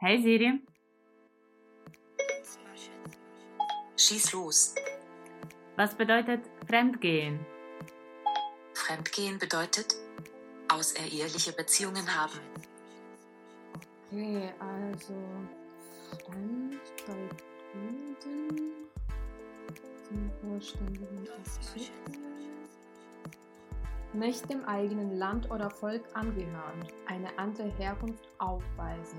Hey Siri. Schieß los. Was bedeutet Fremdgehen? Fremdgehen bedeutet außereheliche Beziehungen haben. Okay, also Fremd bei Kunden zum vollständigen Abzug. Nicht dem eigenen Land oder Volk angehören, eine andere Herkunft aufweisen,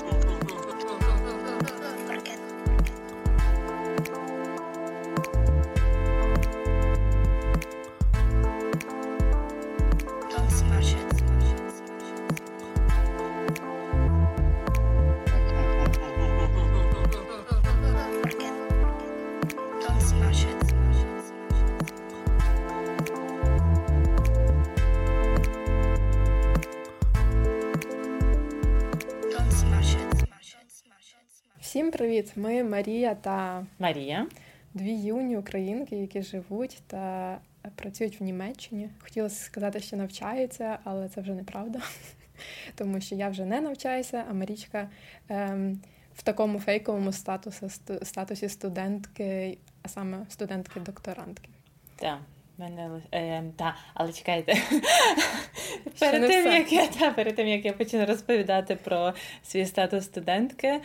Привіт! Ми Марія та Марія. дві юні українки, які живуть та працюють в Німеччині. Хотілося сказати, що навчаються, але це вже неправда, тому що я вже не навчаюся, а Марічка ем, в такому фейковому статусі, статусі студентки, а саме студентки-докторантки. Так. Мене е, та, але чекайте. перед тим, як я та, перед тим, як я почну розповідати про свій статус студентки,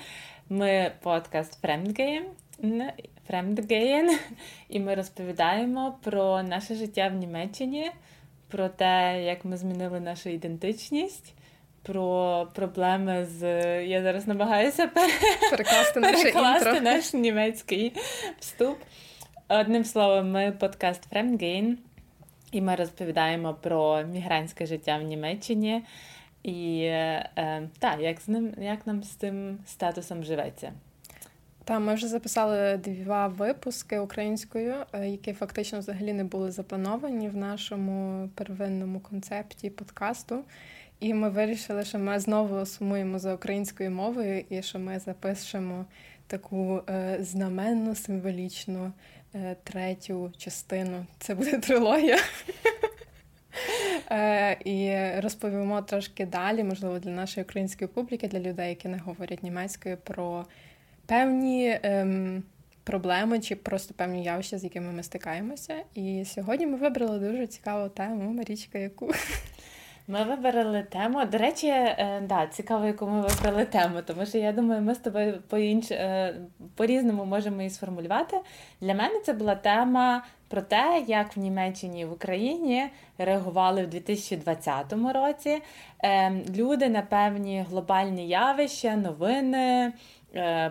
ми подкаст Fremdgame, Fremdgame, і ми розповідаємо про наше життя в Німеччині, про те, як ми змінили нашу ідентичність. Про проблеми з. Я зараз намагаюся перекласти, перекласти наш німецький вступ. Одним словом, ми подкаст Fremdgehen, і ми розповідаємо про мігрантське життя в Німеччині і е, та, як з ним, як нам з цим статусом живеться. Та ми вже записали два випуски українською, е, які фактично взагалі не були заплановані в нашому первинному концепті подкасту. І ми вирішили, що ми знову сумуємо за українською мовою, і що ми запишемо таку е, знаменну символічну е, третю частину. Це буде трилогія. Е, і розповімо трошки далі, можливо, для нашої української публіки, для людей, які не говорять німецькою, про певні ем, проблеми чи просто певні явища, з якими ми стикаємося. І сьогодні ми вибрали дуже цікаву тему, Марічка, яку. Ми вибрали тему. До речі, е, да, цікаво, яку ми вибрали тему, тому що я думаю, ми з тобою по інш е, по-різному можемо її сформулювати. Для мене це була тема про те, як в Німеччині і в Україні реагували в 2020 році е, люди на певні глобальні явища, новини,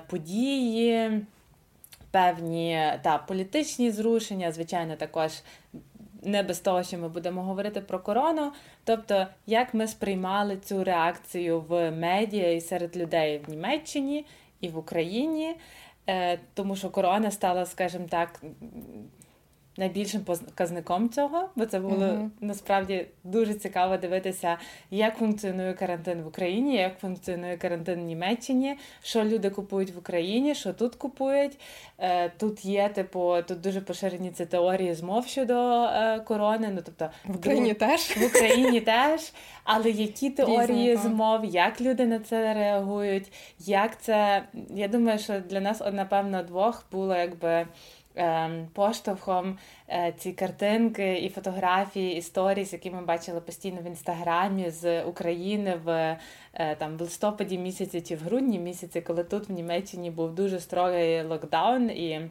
події. Певні та політичні зрушення, звичайно, також не без того, що ми будемо говорити про корону. Тобто, як ми сприймали цю реакцію в медіа і серед людей в Німеччині і в Україні, е, тому що корона стала, скажімо так, найбільшим показником цього, бо це було uh-huh. насправді дуже цікаво дивитися, як функціонує карантин в Україні, як функціонує карантин в Німеччині, що люди купують в Україні, що тут купують. Е, Тут є, типу, тут дуже поширені ці теорії змов щодо е, корони. Ну тобто в Україні в, теж в Україні теж. Але які теорії Різно, змов, як люди на це реагують, як це я думаю, що для нас напевно двох було якби. Ем, поштовхом е, ці картинки і фотографії, історії, які ми бачили постійно в інстаграмі з України в е, там в листопаді місяці чи в грудні місяці, коли тут в Німеччині був дуже строгий локдаун і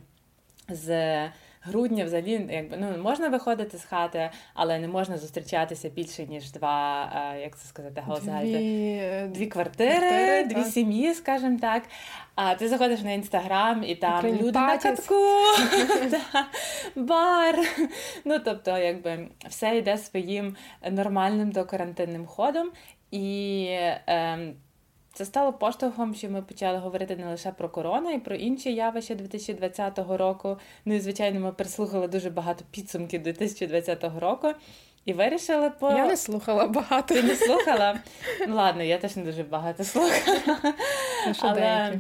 з грудня взагалі якби ну можна виходити з хати, але не можна зустрічатися більше ніж два, е, як це сказати, дві, дві квартири, квартири дві так. сім'ї, скажімо так. А ти заходиш на інстаграм і там Україні люди на катку, бар. Ну тобто, якби все йде своїм нормальним докарантинним ходом. І е, це стало поштовхом, що ми почали говорити не лише про корону, і про інші явища 2020 року. Ну і звичайно, ми переслухали дуже багато підсумків 2020 року. І вирішили по. Я не слухала багато. Ти не слухала? Ну ладно, я теж не дуже багато слухала. Ну, Але...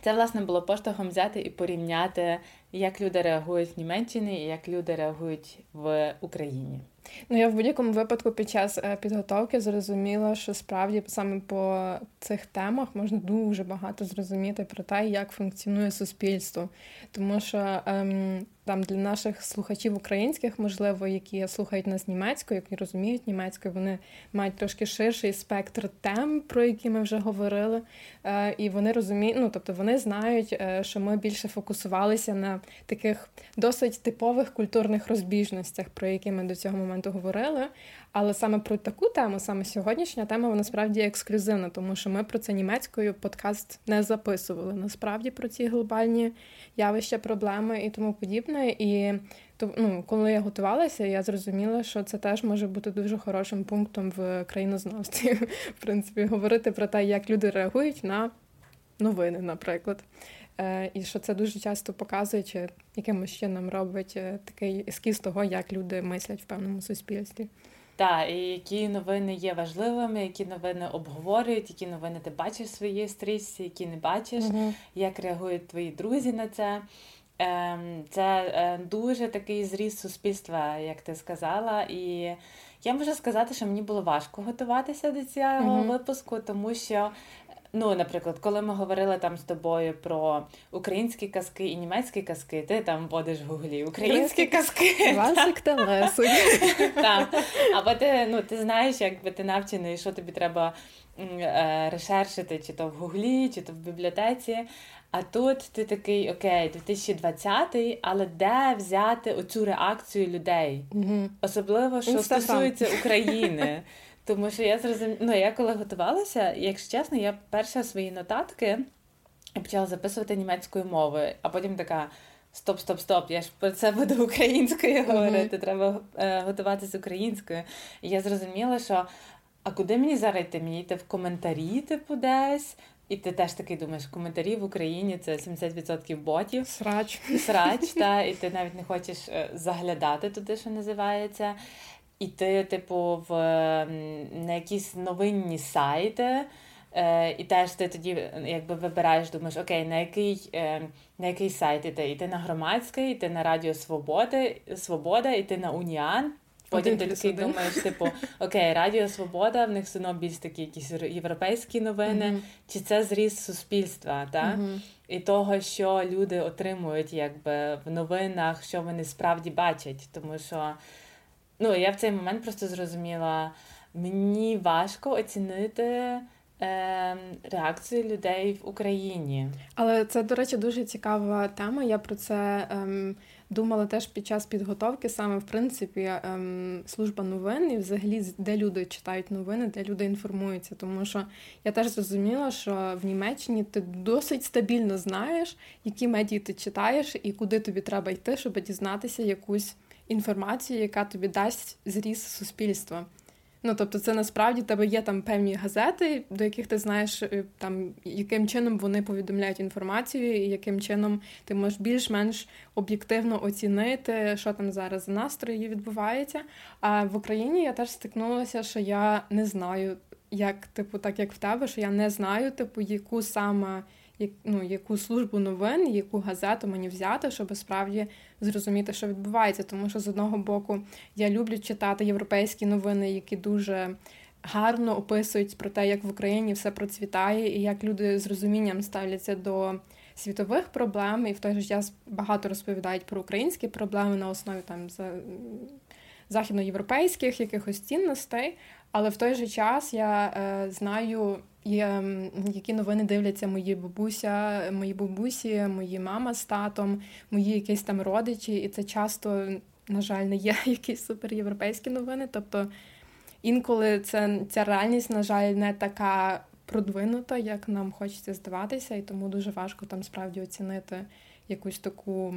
Це власне було поштовхом взяти і порівняти, як люди реагують в Німеччині і як люди реагують в Україні. Ну, я в будь-якому випадку під час е, підготовки зрозуміла, що справді саме по цих темах можна дуже багато зрозуміти про те, як функціонує суспільство. Тому що ем, там для наших слухачів українських, можливо, які слухають нас німецькою, які розуміють німецькою, вони мають трошки ширший спектр тем, про які ми вже говорили. Е, І вони розуміють, ну тобто вони знають, е, що ми більше фокусувалися на таких досить типових культурних розбіжностях, про які ми до цього моменту говорили. Але саме про таку тему, саме сьогоднішня тема, вона справді ексклюзивна, тому що ми про це німецькою подкаст не записували. Насправді про ці глобальні явища, проблеми і тому подібне. І ну, коли я готувалася, я зрозуміла, що це теж може бути дуже хорошим пунктом в країнознавстві. В принципі, говорити про те, як люди реагують на новини, наприклад. Е, і що це дуже часто показує, чи якимось чином робить е, такий ескіз того, як люди мислять в певному суспільстві. Так, і які новини є важливими, які новини обговорюють, які новини ти бачиш в своїй стрічці, які не бачиш, угу. як реагують твої друзі на це. Ем, це е, дуже такий зріст суспільства, як ти сказала. І я можу сказати, що мені було важко готуватися до цього угу. випуску, тому що Ну, наприклад, коли ми говорили там з тобою про українські казки і німецькі казки, ти там вводиш в гуглі українські казки. Васик та Лесик. Так. Або ти ну, ти знаєш, якби ти навчений, що тобі треба е, решершити, чи то в гуглі, чи то в бібліотеці. А тут ти такий, окей, 2020-й, але де взяти оцю реакцію людей? Особливо, що стосується України. Тому що я зрозуміла, ну я коли готувалася, якщо чесно, я перша свої нотатки почала записувати німецькою мовою, а потім така. Стоп, стоп, стоп, я ж про це буду українською говорити, uh-huh. треба е, готуватися українською. І я зрозуміла, що а куди мені зараз йти? Мені йти в коментарі, типу, десь. І ти теж такий думаєш, коментарі в Україні це 70% ботів. Срач. Срач, та, і ти навіть не хочеш е, заглядати туди, що називається іти, типу, в на якісь новинні сайти. Е, І теж ти тоді якби вибираєш, думаєш, окей, на який е, на який сайт іти? Іти на громадський, іти на Радіо Свободи, Свобода, іти на Уніан. Потім ти такий думаєш, типу, окей, Радіо Свобода, в них все одно більш такі якісь європейські новини, uh-huh. чи це зріст суспільства, так? Uh-huh. і того, що люди отримують якби в новинах, що вони справді бачать. Тому що Ну, я в цей момент просто зрозуміла, мені важко оцінити. Ем, реакцію людей в Україні. Але це, до речі, дуже цікава тема. Я про це ем, думала теж під час підготовки, саме в принципі, ем, служба новин і взагалі де люди читають новини, де люди інформуються. Тому що я теж зрозуміла, що в Німеччині ти досить стабільно знаєш, які медії ти читаєш і куди тобі треба йти, щоб дізнатися якусь інформацію, яка тобі дасть зріз суспільства. Ну, тобто, це насправді тебе є там певні газети, до яких ти знаєш, е, там яким чином вони повідомляють інформацію, і яким чином ти можеш більш-менш об'єктивно оцінити, що там зараз за настрої відбувається. А в Україні я теж стикнулася, що я не знаю, як, типу, так як в тебе, що я не знаю, типу, яку саме ну, яку службу новин, яку газету мені взяти, щоб справді зрозуміти, що відбувається. Тому що з одного боку я люблю читати європейські новини, які дуже гарно описують про те, як в Україні все процвітає, і як люди з розумінням ставляться до світових проблем, і в той же час багато розповідають про українські проблеми на основі там західноєвропейських якихось цінностей. Але в той же час я е, знаю Є, які новини дивляться мої бабуся, мої бабусі, мої мама з татом, мої якісь там родичі, і це часто, на жаль, не є якісь суперєвропейські новини. Тобто інколи це ця реальність, на жаль, не така продвинута, як нам хочеться здаватися, і тому дуже важко там справді оцінити якусь таку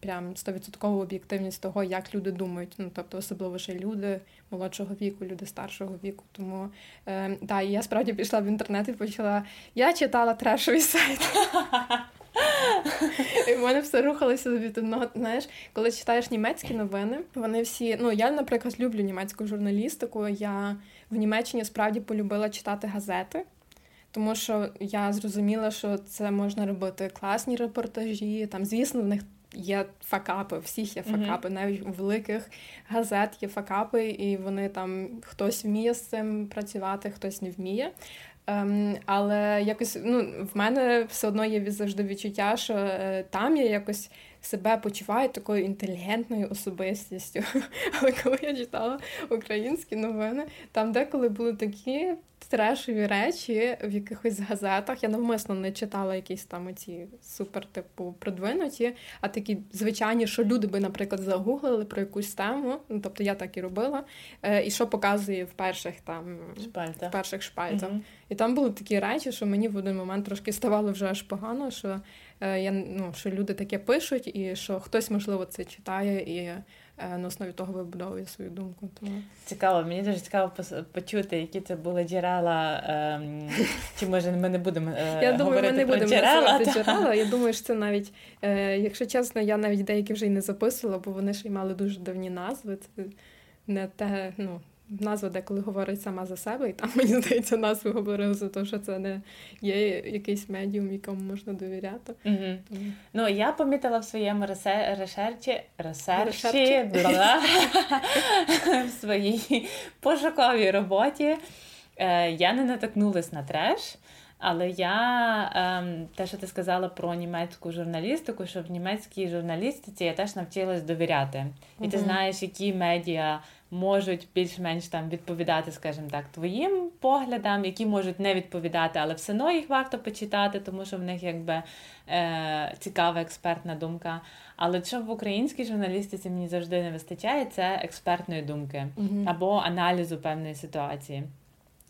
прям 100% об'єктивність того, як люди думають. Ну тобто, особливо ще люди молодшого віку, люди старшого віку. Тому е, да, і я справді пішла в інтернет і почала. Я читала трешовий сайт. І в мене все рухалося від одного. Знаєш, коли читаєш німецькі новини, вони всі. Ну, я, наприклад, люблю німецьку журналістику. Я в Німеччині справді полюбила читати газети тому що я зрозуміла, що це можна робити класні репортажі. Там, звісно, в них є факапи, всіх є факапи, mm-hmm. навіть у великих газет є факапи, і вони там хтось вміє з цим працювати, хтось не вміє. Ем, Але якось ну, в мене все одно є завжди відчуття, що е, там я якось себе почуваю такою інтелігентною особистістю. Але коли я читала українські новини, там деколи були такі трешові речі в якихось газетах. Я навмисно не читала якісь там оці супер, типу, продвинуті, а такі звичайні, що люди би, наприклад, загуглили про якусь тему. Ну, тобто я так і робила. Е, І що показує в перших там Шпальта. в перших шпальтах. Угу. І там були такі речі, що мені в один момент трошки ставало вже аж погано, що я ну, що люди таке пишуть, і що хтось, можливо, це читає і. Е, на основі того вибудовує свою думку. Тому цікаво, мені дуже цікаво почути, які це були джерела. Ем, чи може ми не будемо е, я думаю, ми не будемо джерела, джерела. Я думаю, що це навіть, е, якщо чесно, я навіть деякі вже й не записувала, бо вони ж і мали дуже давні назви. Це не те, ну назва деколи говорить сама за себе, і там мені здається, назви говорили за те, що це не є якийсь медіум, якому можна довіряти. Тому. Ну я помітила в своєму ресе... решерчі ресерчі, в своїй пошуковій роботі. Е, я не натикнулась на треш. Але я ем, те, що ти сказала про німецьку журналістику, що в німецькій журналістиці я теж навчилась довіряти. І ти знаєш, які медіа можуть більш-менш там відповідати, скажімо так, твоїм поглядам, які можуть не відповідати, але все одно їх варто почитати, тому що в них якби е, цікава експертна думка. Але що в українській журналістиці мені завжди не вистачає, це експертної думки або аналізу певної ситуації.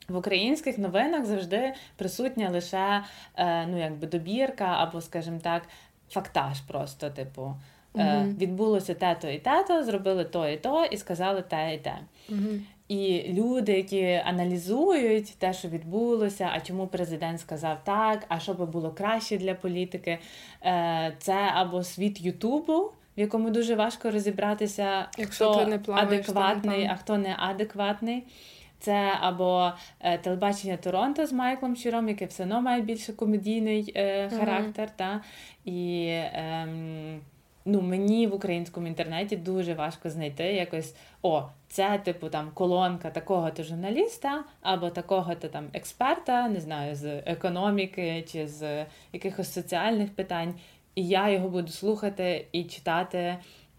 В українських новинах завжди присутня лише е, ну, якби добірка, або, скажімо так, фактаж просто, типу. Uh-huh. Відбулося те-то і те-то, зробили то і то, і сказали те і те. Uh-huh. І люди, які аналізують те, що відбулося, а чому президент сказав так, а що би було краще для політики, е, це або світ Ютубу, в якому дуже важко розібратися, Якщо хто ти не плаваєш, адекватний, там, а хто не адекватний. Це або е, телебачення Торонто з Майклом Щиром, яке все одно має більше комедійний е, характер. Mm-hmm. Та? І е, ну, мені в українському інтернеті дуже важко знайти якось о, це, типу, там колонка такого-то журналіста або такого-то там експерта, не знаю, з економіки чи з якихось соціальних питань. І я його буду слухати і читати.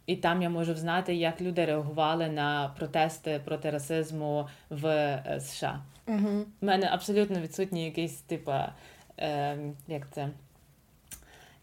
І там я можу знати, як люди реагували на протести проти расизму в е, США. У угу. мене абсолютно відсутній якийсь типу, е, як це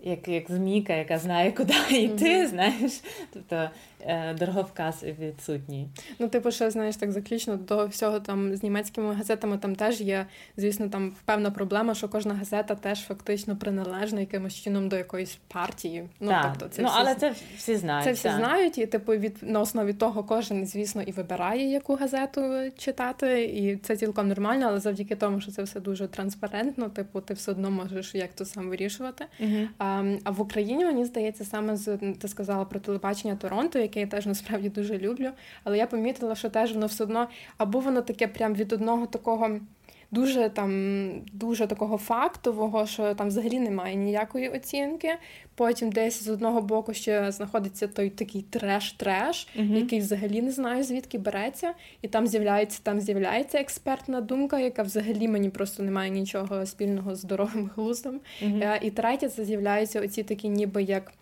як як змійка, яка знає, куди йти, mm-hmm. знаєш. Тобто е, дороговказ відсутній. Ну, типу, ще знаєш, так заключно до всього там з німецькими газетами там теж є, звісно, там певна проблема, що кожна газета теж фактично приналежна якимось чином до якоїсь партії. Ну, так. тобто, це ну всі, але це всі знають. Це всі так. знають, і типу від на основі того кожен, звісно, і вибирає, яку газету читати, і це цілком нормально, але завдяки тому, що це все дуже транспарентно, типу, ти все одно можеш як то сам вирішувати. Mm-hmm. Ем, а в Україні мені здається, саме з ти сказала про телебачення Торонто, яке я теж насправді дуже люблю. Але я помітила, що теж воно все одно або воно таке прям від одного такого дуже там дуже такого фактового, що там взагалі немає ніякої оцінки. Потім десь з одного боку ще знаходиться той такий треш-треш, uh-huh. який взагалі не знаю звідки береться, і там з'являється там з'являється експертна думка, яка взагалі мені просто не має нічого спільного з здоровим глуздом. Uh-huh. І третє, це з'являються оці такі, ніби як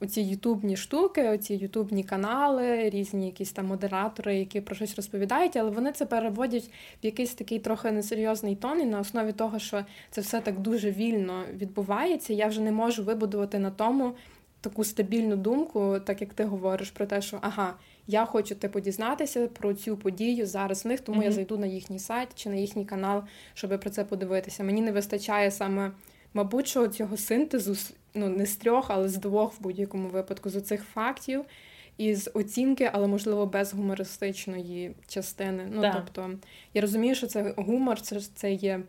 оці ютубні штуки, оці ютубні канали, різні якісь там модератори, які про щось розповідають, але вони це переводять в якийсь такий трохи несерйозний тон, і на основі того, що це все так дуже вільно відбувається, я вже не можу вибудувати на тому таку стабільну думку, так як ти говориш про те, що ага. Я хочу типу дізнатися про цю подію зараз в них, тому mm-hmm. я зайду на їхній сайт чи на їхній канал, щоб про це подивитися. Мені не вистачає саме, мабуть, що цього синтезу ну не з трьох, але з двох в будь-якому випадку з оцих фактів і з оцінки, але можливо без гумористичної частини. Ну да. тобто я розумію, що це гумор, це це є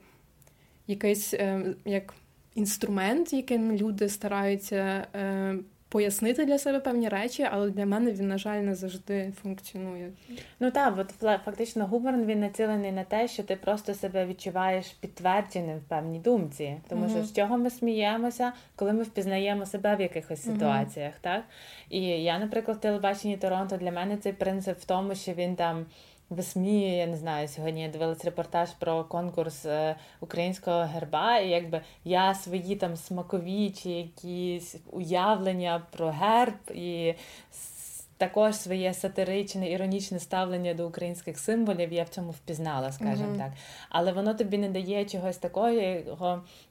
якийсь е, як інструмент, яким люди стараються. Е, пояснити для себе певні речі, але для мене він, на жаль, не завжди функціонує. Ну так, от фактично гумор він націлений на те, що ти просто себе відчуваєш підтвердженим в певній думці. Тому uh-huh. що з чого ми сміємося, коли ми впізнаємо себе в якихось ситуаціях, так? І я, наприклад, в телебаченні Торонто для мене цей принцип в тому, що він там висміює, я не знаю, сьогодні я дивилась репортаж про конкурс е, українського герба, і якби я свої там смакові чи якісь уявлення про герб і. Також своє сатиричне, іронічне ставлення до українських символів я в цьому впізнала, скажімо mm-hmm. так. Але воно тобі не дає чогось такого,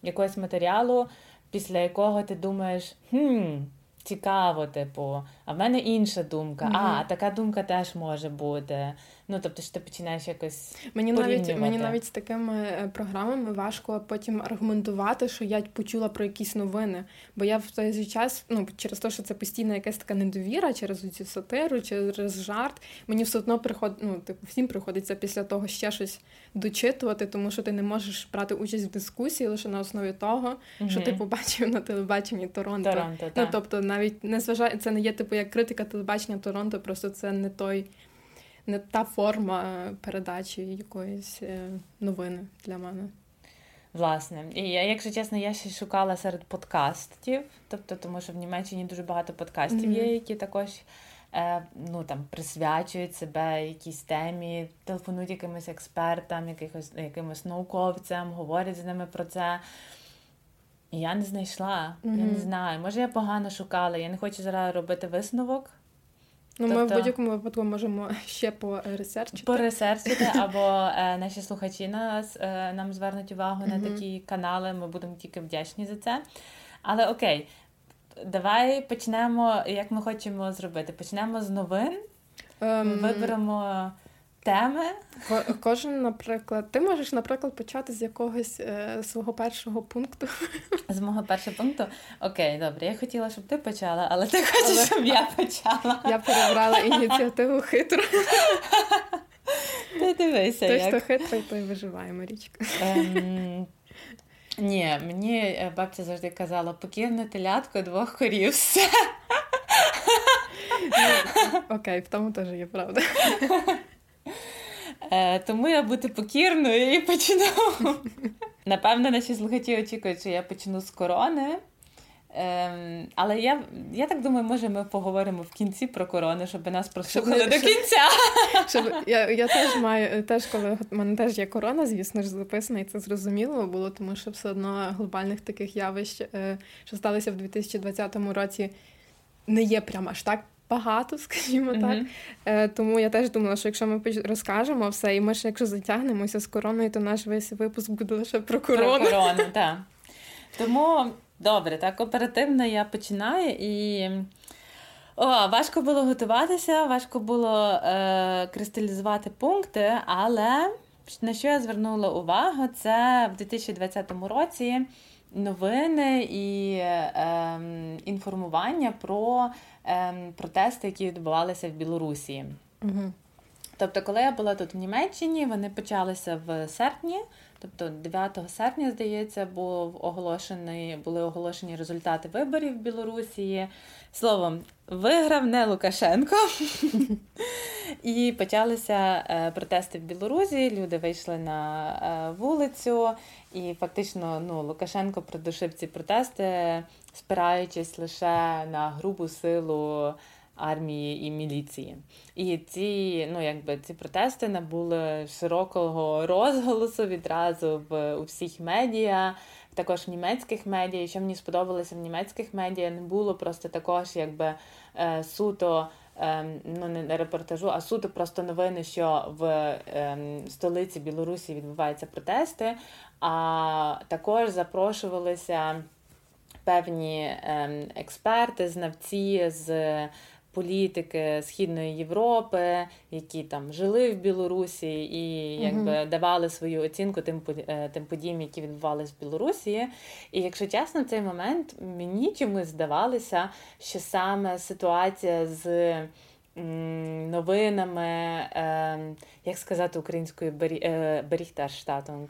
якогось матеріалу, після якого ти думаєш, хм, цікаво, типу, а в мене інша думка. Mm-hmm. А, така думка теж може бути. Ну, тобто, що ти починаєш якось. Мені навіть мені навіть з такими е, програмами важко потім аргументувати, що я почула про якісь новини. Бо я в той же час, ну через те, що це постійна якась така недовіра, через цю сатиру, через жарт, мені все одно приходить, ну, типу, всім приходиться після того ще щось дочитувати, тому що ти не можеш брати участь в дискусії лише на основі того, mm що ти побачив на телебаченні Торонто. Торонто ну, тобто, навіть не зважає, це не є типу як критика телебачення Торонто, просто це не той не та форма передачі якоїсь е, новини для мене. Власне, і я, якщо чесно, я ще шукала серед подкастів, тобто, тому що в Німеччині дуже багато подкастів mm-hmm. є, які також е, ну, там, присвячують себе якійсь темі, телефонують якимось експертам, якихось, якимось науковцям, говорять з ними про це. І я не знайшла, mm-hmm. я не знаю. Може, я погано шукала, я не хочу зараз робити висновок. Ну, тобто, ми в тобто будь-якому випадку можемо ще по ресерчити. Поресерчити, або е, наші слухачі нас е, нам звернуть увагу mm-hmm. на такі канали. Ми будемо тільки вдячні за це. Але окей, давай почнемо, як ми хочемо зробити. Почнемо з новин. Um... Виберемо теми. Кожен, наприклад, ти можеш, наприклад, почати з якогось е, свого першого пункту. З мого першого пункту? Окей, добре. Я хотіла, щоб ти почала, але ти хочеш, але... щоб я почала. Я перебрала ініціативу хитро. Ти дивися. Той, як... хто хитрий, той виживає, Марічка. Ем... Ні, мені е, бабця завжди казала, покірне телятко двох корів. все. Окей, в тому теж є правда. Е, Тому я бути покірною і почну. Напевно, наші слухачі очікують, що я почну з корони. Ем, Але я я так думаю, може ми поговоримо в кінці про корону, щоб нас прослухали щоб, до кінця. Щоб, Я я теж маю, теж коли в мене теж є корона, звісно ж, записана, і це зрозуміло було, тому що все одно глобальних таких явищ, е, що сталося в 2020 році, не є прямо аж так багато, скажімо mm-hmm. так. Е, Тому я теж думала, що якщо ми розкажемо все, і ми ще якщо затягнемося з короною, то наш весь випуск буде лише про корону. Про корону, так. Тому добре, так оперативно я починаю і. О, важко було готуватися, важко було е, кристалізувати пункти, але на що я звернула увагу, це в 2020 році новини і е, інформування про е, протести, які відбувалися в Білорусі. Угу. Тобто, коли я була тут в Німеччині, вони почалися в серпні, тобто 9 серпня, здається, був оголошений, були оголошені результати виборів в Білорусі. Словом, виграв не Лукашенко. І почалися е, протести в Білорусі. Люди вийшли на е, вулицю, і фактично ну, Лукашенко придушив ці протести, спираючись лише на грубу силу армії і міліції. І ці ну, якби, ці протести набули широкого розголосу відразу в у всіх медіа. Також в німецьких медіа, і що мені сподобалося в німецьких медіа, не було просто також, якби е, суто Ем, ну не репортажу, а суто просто новини, що в ем, столиці Білорусі відбуваються протести. А також запрошувалися певні ем, експерти, знавці з політики Східної Європи, які там жили в Білорусі і якби давали свою оцінку тим е, тим подіям, які відбувалися в Білорусі. І якщо чесно, в цей момент мені чомусь здавалося, що саме ситуація з новинами, е, як сказати українською, Беріхтерштатунг?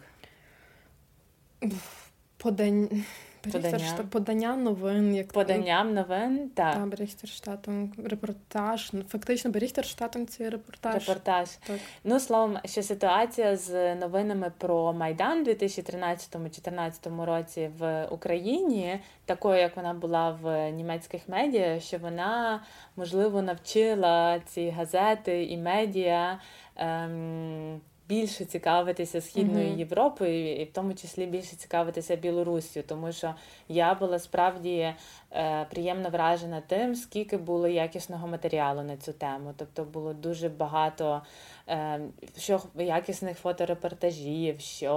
Подань Подання. подання новин, як поданням новин, так. Та, Беріхтерштатом, репортаж. Ну, фактично, Беріхтерштатом це репортаж. Репортаж. Так. Ну, словом, що ситуація з новинами про Майдан у 2013-2014 році в Україні, такою, як вона була в німецьких медіа, що вона, можливо, навчила ці газети і медіа. Ем, більше цікавитися східною mm-hmm. Європою, і в тому числі більше цікавитися Білоруссю, тому що я була справді е, приємно вражена тим, скільки було якісного матеріалу на цю тему. Тобто було дуже багато е, що якісних фоторепортажів, що.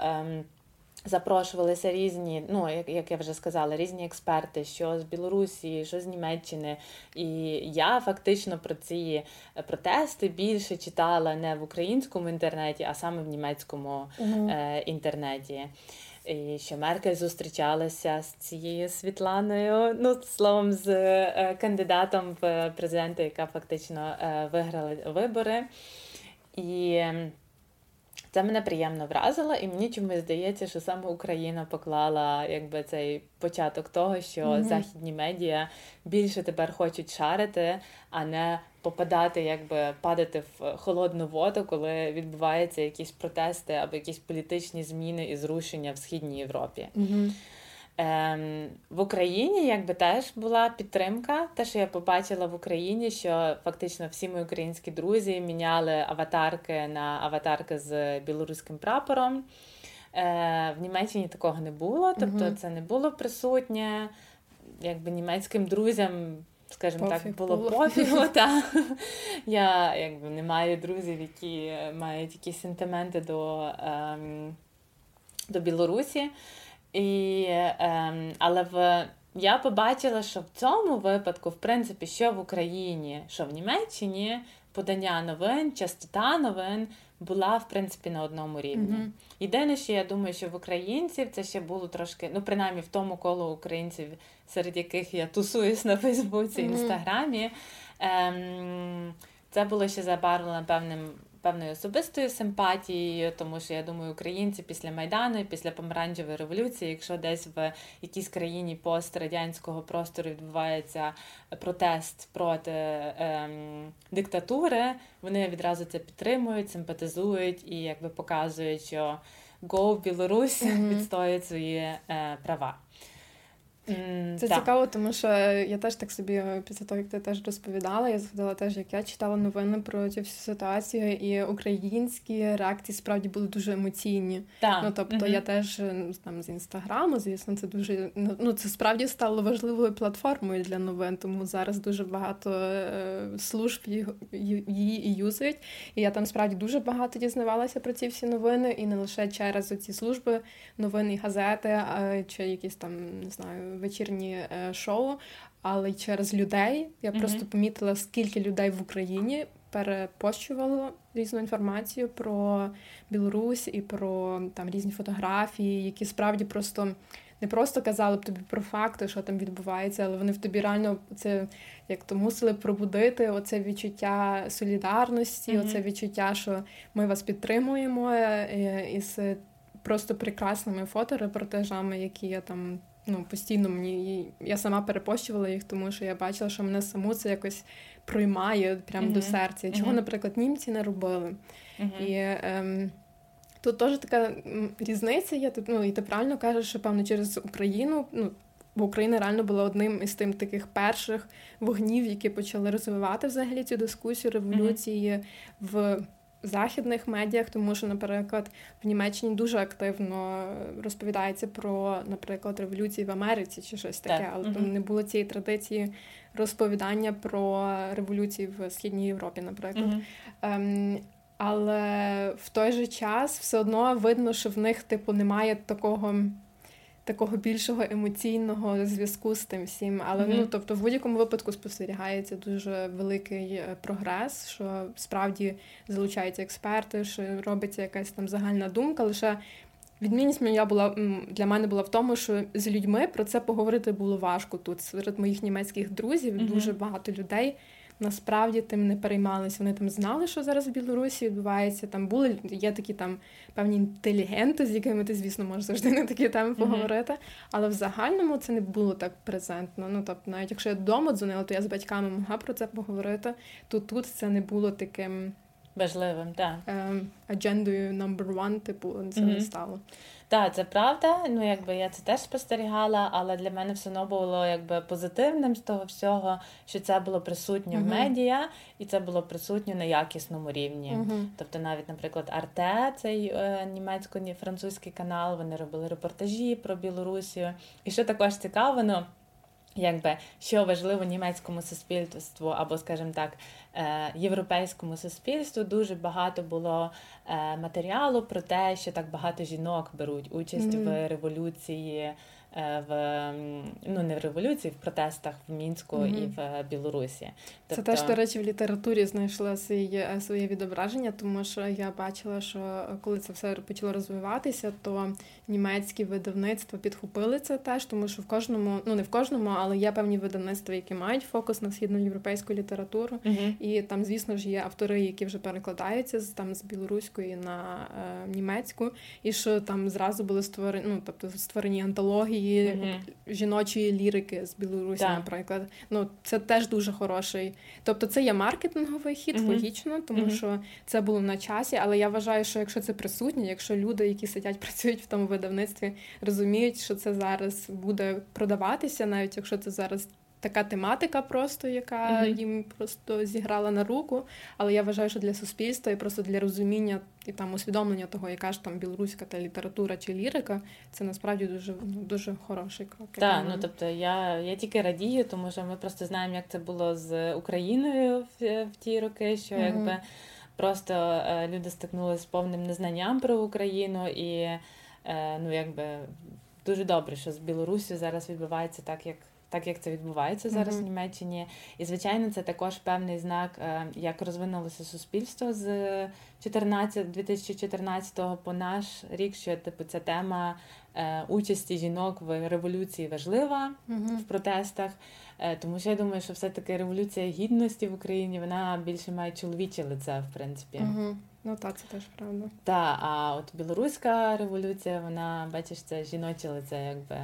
Е, Запрошувалися різні, ну як як я вже сказала, різні експерти, що з Білорусі, що з Німеччини. І я фактично про ці протести більше читала не в українському інтернеті, а саме в німецькому uh е, інтернеті. І Що Меркель зустрічалася з цією Світланою, ну словом, з е, кандидатом в президенти, яка фактично е, виграла вибори. І це мене приємно вразило, і мені чомусь здається, що саме Україна поклала якби цей початок того, що mm-hmm. західні медіа більше тепер хочуть шарити, а не попадати, якби падати в холодну воду, коли відбуваються якісь протести або якісь політичні зміни і зрушення в східній Європі. Mm-hmm. Ем, В Україні якби теж була підтримка. Те, що я побачила в Україні, що фактично всі мої українські друзі міняли аватарки на аватарки з білоруським прапором. Е, В Німеччині такого не було, тобто це не було присутнє. Якби німецьким друзям, скажімо Пофіг так, було, було. пофігу. Та. Я якби не маю друзів, які мають якісь сентименти до, ем, до Білорусі. І, ем, Але в я побачила, що в цьому випадку, в принципі, що в Україні, що в Німеччині подання новин, частота новин була в принципі на одному рівні. Mm-hmm. Єдине, що я думаю, що в українців це ще було трошки, ну принаймні в тому колу українців, серед яких я тусуюсь на Фейсбуці, Інстаграмі. Mm-hmm. Ем, Це було ще забарвлено певним певною особистою симпатією, тому що я думаю, українці після Майдану, після помаранчевої революції, якщо десь в якійсь країні пострадянського простору відбувається протест проти ем, диктатури, вони відразу це підтримують, симпатизують і якби показують, що Go Білорусь mm-hmm. відстоює свої е, права. Це так. цікаво, тому що я теж так собі е, після того, як ти теж розповідала, я згадала теж, як я читала новини про цю всю ситуацію, і українські реакції справді були дуже емоційні. Так. Ну тобто mm я теж е, ну, там з інстаграму, звісно, це дуже ну, ну це справді стало важливою платформою для новин, тому зараз дуже багато е, служб її і юзають. І я там справді дуже багато дізнавалася про ці всі новини, і не лише через ці служби новин і газети, а чи якісь там не знаю вечірні е, шоу, але й через людей. Я mm-hmm. просто помітила, скільки людей в Україні перепощувало різну інформацію про Білорусь і про там різні фотографії, які справді просто. Не просто казали б тобі про факти, що там відбувається, але вони в тобі реально це як то мусили пробудити оце відчуття солідарності, mm-hmm. оце відчуття, що ми вас підтримуємо е, із просто прекрасними фоторепортажами, які я там ну, постійно мені я сама перепощувала їх, тому що я бачила, що мене саму це якось проймає прямо uh-huh. до серця. Чого, uh-huh. наприклад, німці не робили. Uh-huh. І ем, тут теж така різниця є. Ну, і ти правильно кажеш, що певно через Україну, ну. Бо Україна реально була одним із тим таких перших вогнів, які почали розвивати взагалі цю дискусію революції в західних медіях, тому що, наприклад, в Німеччині дуже активно розповідається про, наприклад, революції в Америці чи щось таке, так. але там не було цієї традиції розповідання про революції в східній Європі, наприклад. Ем, але в той же час все одно видно, що в них типу немає такого такого більшого емоційного зв'язку з тим всім. Але mm-hmm. ну тобто, в будь-якому випадку спостерігається дуже великий е, прогрес, що справді залучаються експерти, що робиться якась там загальна думка. Лише відмінність моя була для мене була в тому, що з людьми про це поговорити було важко тут. Серед моїх німецьких друзів mm-hmm. дуже багато людей насправді тим не переймалися. Вони там знали, що зараз в Білорусі відбувається. Там були є такі там певні інтелігенти, з якими ти, звісно, можеш завжди на такі теми поговорити. Mm-hmm. Але в загальному це не було так презентно. Ну тобто, навіть якщо я вдома дзвонила, то я з батьками могла про це поговорити. То тут це не було таким важливим, так. Ем, аджендою number one, типу, це mm-hmm. не стало. Так, це правда. Ну, якби я це теж спостерігала, але для мене все одно було якби позитивним з того всього, що це було присутнє uh-huh. в медіа, і це було присутнє на якісному рівні. Uh-huh. Тобто, навіть, наприклад, Арте, цей е, німецько-французький канал, вони робили репортажі про Білорусію. І що також цікаво, ну, Якби що важливо німецькому суспільству, або, скажімо так, е, європейському суспільству дуже багато було е, матеріалу про те, що так багато жінок беруть участь mm-hmm. в революції в ну не в революції, в протестах в мінську mm і в Білорусі. Тобто... Це теж до речі в літературі знайшла своє своє відображення, тому що я бачила, що коли це все почало розвиватися, то німецькі видавництва підхопили це теж, тому що в кожному, ну не в кожному, але є певні видавництва, які мають фокус на східноєвропейську літературу, mm і там, звісно ж, є автори, які вже перекладаються з там з білоруської на е, німецьку, і що там зразу були створені, ну тобто створені антології поезії, mm-hmm. жіночої лірики з Білорусі, yeah. наприклад. Ну це теж дуже хороший. Тобто, це є маркетинговий хід, mm-hmm. логічно, тому mm-hmm. що це було на часі. Але я вважаю, що якщо це присутнє, якщо люди, які сидять, працюють в тому видавництві, розуміють, що це зараз буде продаватися, навіть якщо це зараз така тематика, просто яка mm-hmm. їм просто зіграла на руку. Але я вважаю, що для суспільства і просто для розуміння і там усвідомлення того, яка ж там білоруська та література чи лірика, це насправді дуже ну, дуже хороший крок. Так, ну тобто я я тільки радію, тому що ми просто знаємо, як це було з Україною в, в ті роки, що mm-hmm. якби просто е, люди стикнулися з повним незнанням про Україну і е, ну якби. Дуже добре, що з Білорусі зараз відбувається так, як так як це відбувається зараз mm-hmm. в Німеччині. І, звичайно, це також певний знак, е, як розвинулося суспільство з 14, 2014 по наш рік, що типу ця тема е, участі жінок в революції важлива mm-hmm. в протестах. Е, тому що я думаю, що все-таки революція гідності в Україні вона більше має чоловіче лице, в принципі. Mm-hmm. Ну так, це теж правда. Так, а от білоруська революція, вона, бачиш, це жіноче лице, якби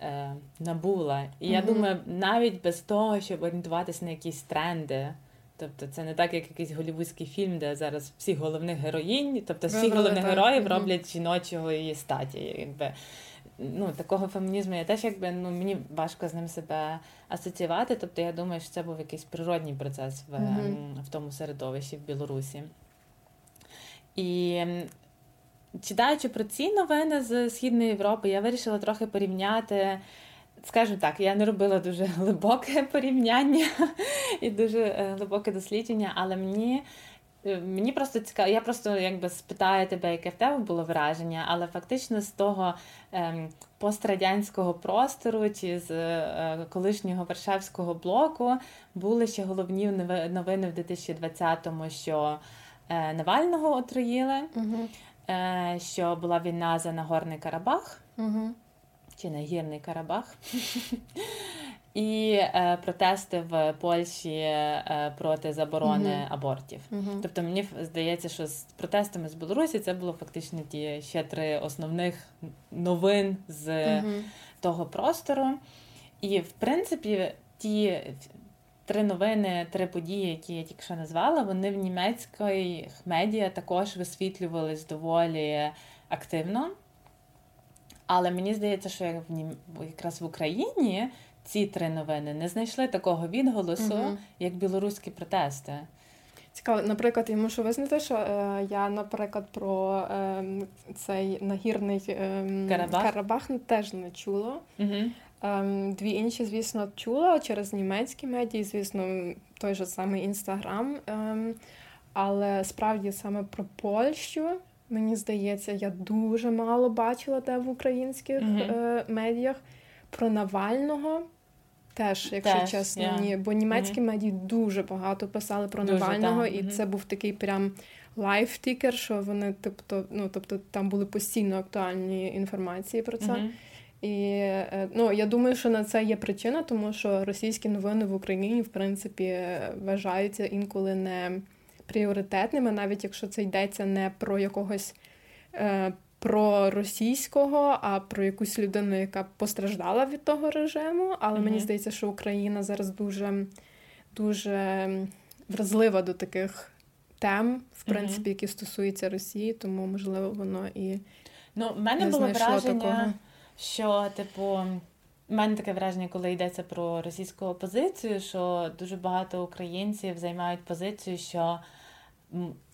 е, набула. І mm-hmm. я думаю, навіть без того, щоб орієнтуватися на якісь тренди. Тобто це не так, як якийсь голівудський фільм, де зараз всі головних героїнь, тобто всі головних героїв роблять жіночого її статі. Якби. Ну, Такого фемінізму я теж якби ну, мені важко з ним себе асоціювати. Тобто я думаю, що це був якийсь природній процес в, mm-hmm. в тому середовищі в Білорусі. І читаючи про ці новини з Східної Європи, я вирішила трохи порівняти. Скажу так, я не робила дуже глибоке порівняння і дуже е, глибоке дослідження, але мені е, мені просто цікаво, я просто якби спитаю тебе, яке в тебе було враження, але фактично з того ем, пострадянського простору чи з е, колишнього Варшавського блоку були ще головні новини в 2020-му, що е, Навального отруїли. Угу. Е, що була війна за Нагорний Карабах угу. чи Нагірний Карабах. І е, протести в Польщі е, проти заборони uh-huh. абортів. Uh-huh. Тобто мені здається, що з протестами з Білорусі це було фактично ті ще три основних новин з uh-huh. того простору. І в принципі, ті три новини, три події, які я тільки що назвала, вони в німецьких медіа також висвітлювались доволі активно. Але мені здається, що якраз в Україні ці три новини не знайшли такого відголосу, угу. як білоруські протести. Цікаво, наприклад, я мушу визнати, що е, я, наприклад, про е, цей нагірний е, Карабах? Карабах теж не чула. Угу. Ем, дві інші, звісно, чула через німецькі медії, звісно, той же самий інстаграм. Ем, але справді саме про Польщу, мені здається, я дуже мало бачила де в українських mm-hmm. медіях. Про Навального теж, якщо теж, чесно, yeah. ні. Бо німецькі mm-hmm. медії дуже багато писали про дуже, Навального, і mm-hmm. це був такий прям Liveticker, що вони, тобто, ну тобто, там були постійно актуальні інформації про це. І е, ну, я думаю, що на це є причина, тому що російські новини в Україні, в принципі, вважаються інколи не пріоритетними, навіть якщо це йдеться не про якогось е, про російського, а про якусь людину, яка постраждала від того режиму. Але mm-hmm. мені здається, що Україна зараз дуже дуже вразлива до таких тем, в принципі, mm-hmm. які стосуються Росії, тому можливо воно і ну, в мене не було враження, такого. Що, типу. У мене таке враження, коли йдеться про російську опозицію, що дуже багато українців займають позицію, що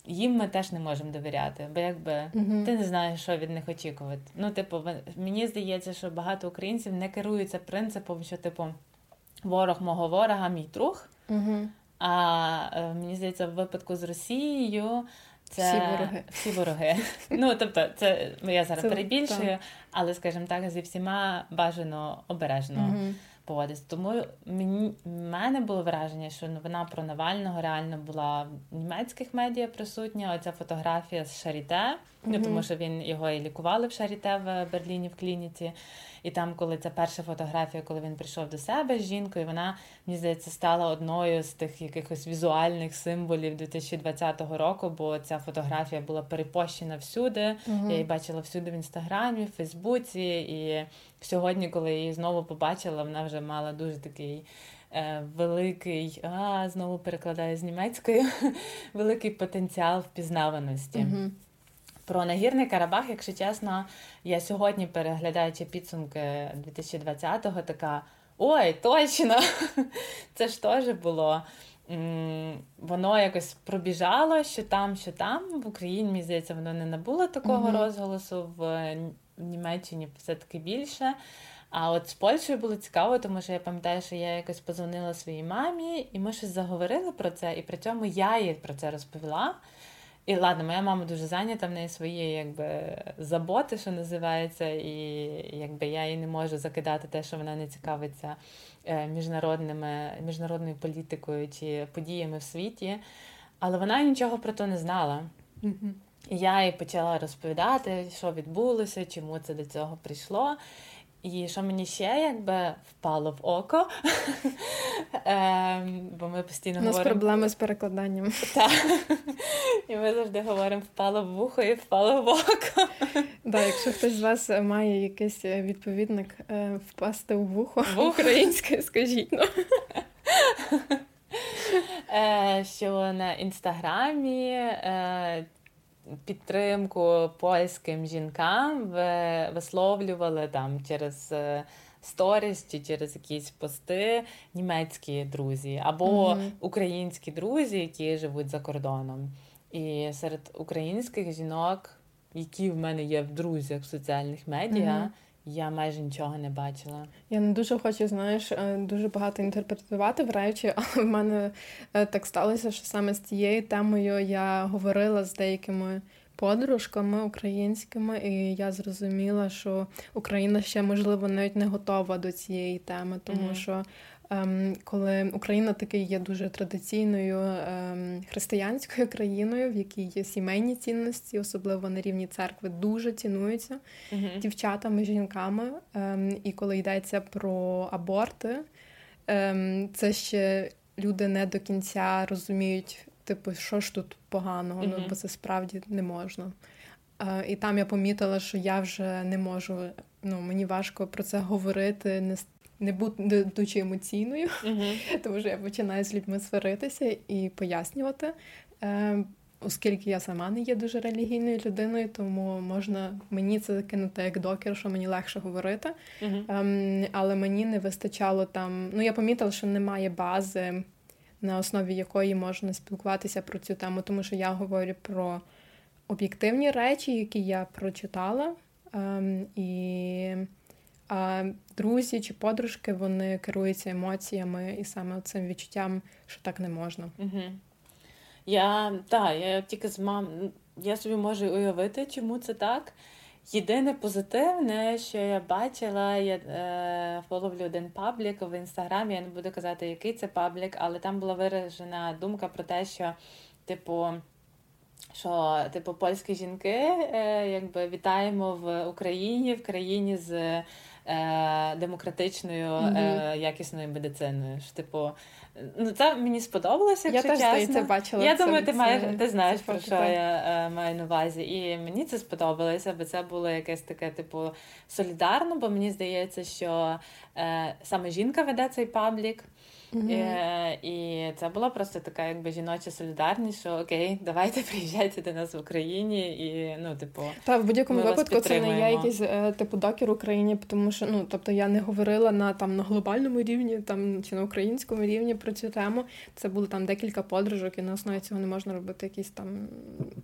їм ми теж не можемо довіряти, бо якби uh-huh. ти не знаєш, що від них очікувати. Ну, типу, мені здається, що багато українців не керуються принципом, що типу ворог мого ворога, мій друг. Uh-huh. А е, мені здається, в випадку з Росією. Це всі вороги. Всі вороги. Ну, тобто, це я зараз це, перебільшую, так. але, скажімо так, зі всіма бажано обережно. Uh-huh поводиться. Тому мені в мене було враження, що новина про Навального реально була в німецьких медіа присутня. Оця фотографія з Шаріте, mm-hmm. ну тому що він його і лікували в Шаріте в Берліні в клініці. І там, коли це перша фотографія, коли він прийшов до себе з жінкою, вона мені здається стала одною з тих якихось візуальних символів 2020 року, бо ця фотографія була перепощена всюди. Mm-hmm. Я її бачила всюди в інстаграмі, в Фейсбуці. І сьогодні, коли я її знову побачила, вона вже мала дуже такий. Е, великий, а знову перекладаю з німецькою, великий потенціал впізнаваності. Mm-hmm. Про нагірний Карабах, якщо чесно, я сьогодні, переглядаючи підсумки 2020-го, така ой, точно! Це ж теж було. Воно якось пробіжало, що там, що там. В Україні, мені здається, воно не набуло такого mm-hmm. розголосу, в Німеччині все-таки більше. А от з Польщею було цікаво, тому що я пам'ятаю, що я якось позвонила своїй мамі, і ми щось заговорили про це, і при цьому я їй про це розповіла. І ладно, моя мама дуже зайнята, в неї свої якби заботи, що називається, і якби я їй не можу закидати те, що вона не цікавиться е, міжнародними, міжнародною політикою чи подіями в світі. Але вона нічого про то не знала. Mm-hmm. Я їй почала розповідати, що відбулося, чому це до цього прийшло. І що мені ще якби впало в око, ем, бо ми постійно У нас говоримо... проблеми з перекладанням. Так. І ми завжди говоримо впало в вухо і впало в око. Так, Якщо хтось з вас має якийсь е, відповідник е, впасти в вухо українською, скажіть. ну. Е, що на інстаграмі підтримку польським жінкам висловлювали там через е, сторіс чи через якісь пости німецькі друзі або mm-hmm. українські друзі, які живуть за кордоном. І серед українських жінок, які в мене є в друзях в соціальних медіа. Mm-hmm. Я майже нічого не бачила. Я не дуже хочу, знаєш, е, дуже багато інтерпретувати в речі, але в мене е, так сталося, що саме з цією темою я говорила з деякими подружками українськими, і я зрозуміла, що Україна ще можливо навіть не готова до цієї теми, тому mm-hmm. що коли Україна таки є дуже традиційною ем, християнською країною, в якій є сімейні цінності, особливо на рівні церкви, дуже цінуються uh-huh. дівчатами, жінками. Ем, і коли йдеться про аборти, це ще люди не до кінця розуміють, типу, що ж тут поганого, uh-huh. ну бо це справді не можна. Е, і там я помітила, що я вже не можу. Ну мені важко про це говорити, не не будучи емоційною, uh-huh. тому що я починаю з людьми сваритися і пояснювати. Е, Оскільки я сама не є дуже релігійною людиною, тому можна мені це кинути як докер, що мені легше говорити. Uh-huh. Ем, але мені не вистачало там. Ну, я помітила, що немає бази, на основі якої можна спілкуватися про цю тему, тому що я говорю про об'єктивні речі, які я прочитала. Ем, і а друзі чи подружки вони керуються емоціями і саме цим відчуттям, що так не можна. Угу. Я так, я тільки з мам. Я собі можу уявити, чому це так. Єдине позитивне, що я бачила, я е, фоловлю один паблік в інстаграмі. Я не буду казати, який це паблік, але там була виражена думка про те, що, типу, що типу польські жінки, е, якби вітаємо в Україні, в країні з е, демократичною, е, якісною медициною. Що, типу, ну це мені сподобалося. якщо Я теж це бачила. Я це, думаю, ти це- маєш ти знаєш про що я е, маю на увазі. І мені це сподобалося, бо це було якесь таке, типу, солідарно, бо мені здається, що е, саме жінка веде цей паблік. Мгм. Е, і це була просто така якби жіноча солідарність, що окей, давайте приїжджайте до нас в Україні, і ну, типу, Та в будь-якому випадку це не є якийсь е, типу докер Україні, тому що ну тобто я не говорила на там на глобальному рівні, там чи на українському рівні про цю тему. Це було там декілька подружок, і на основі цього не можна робити якісь там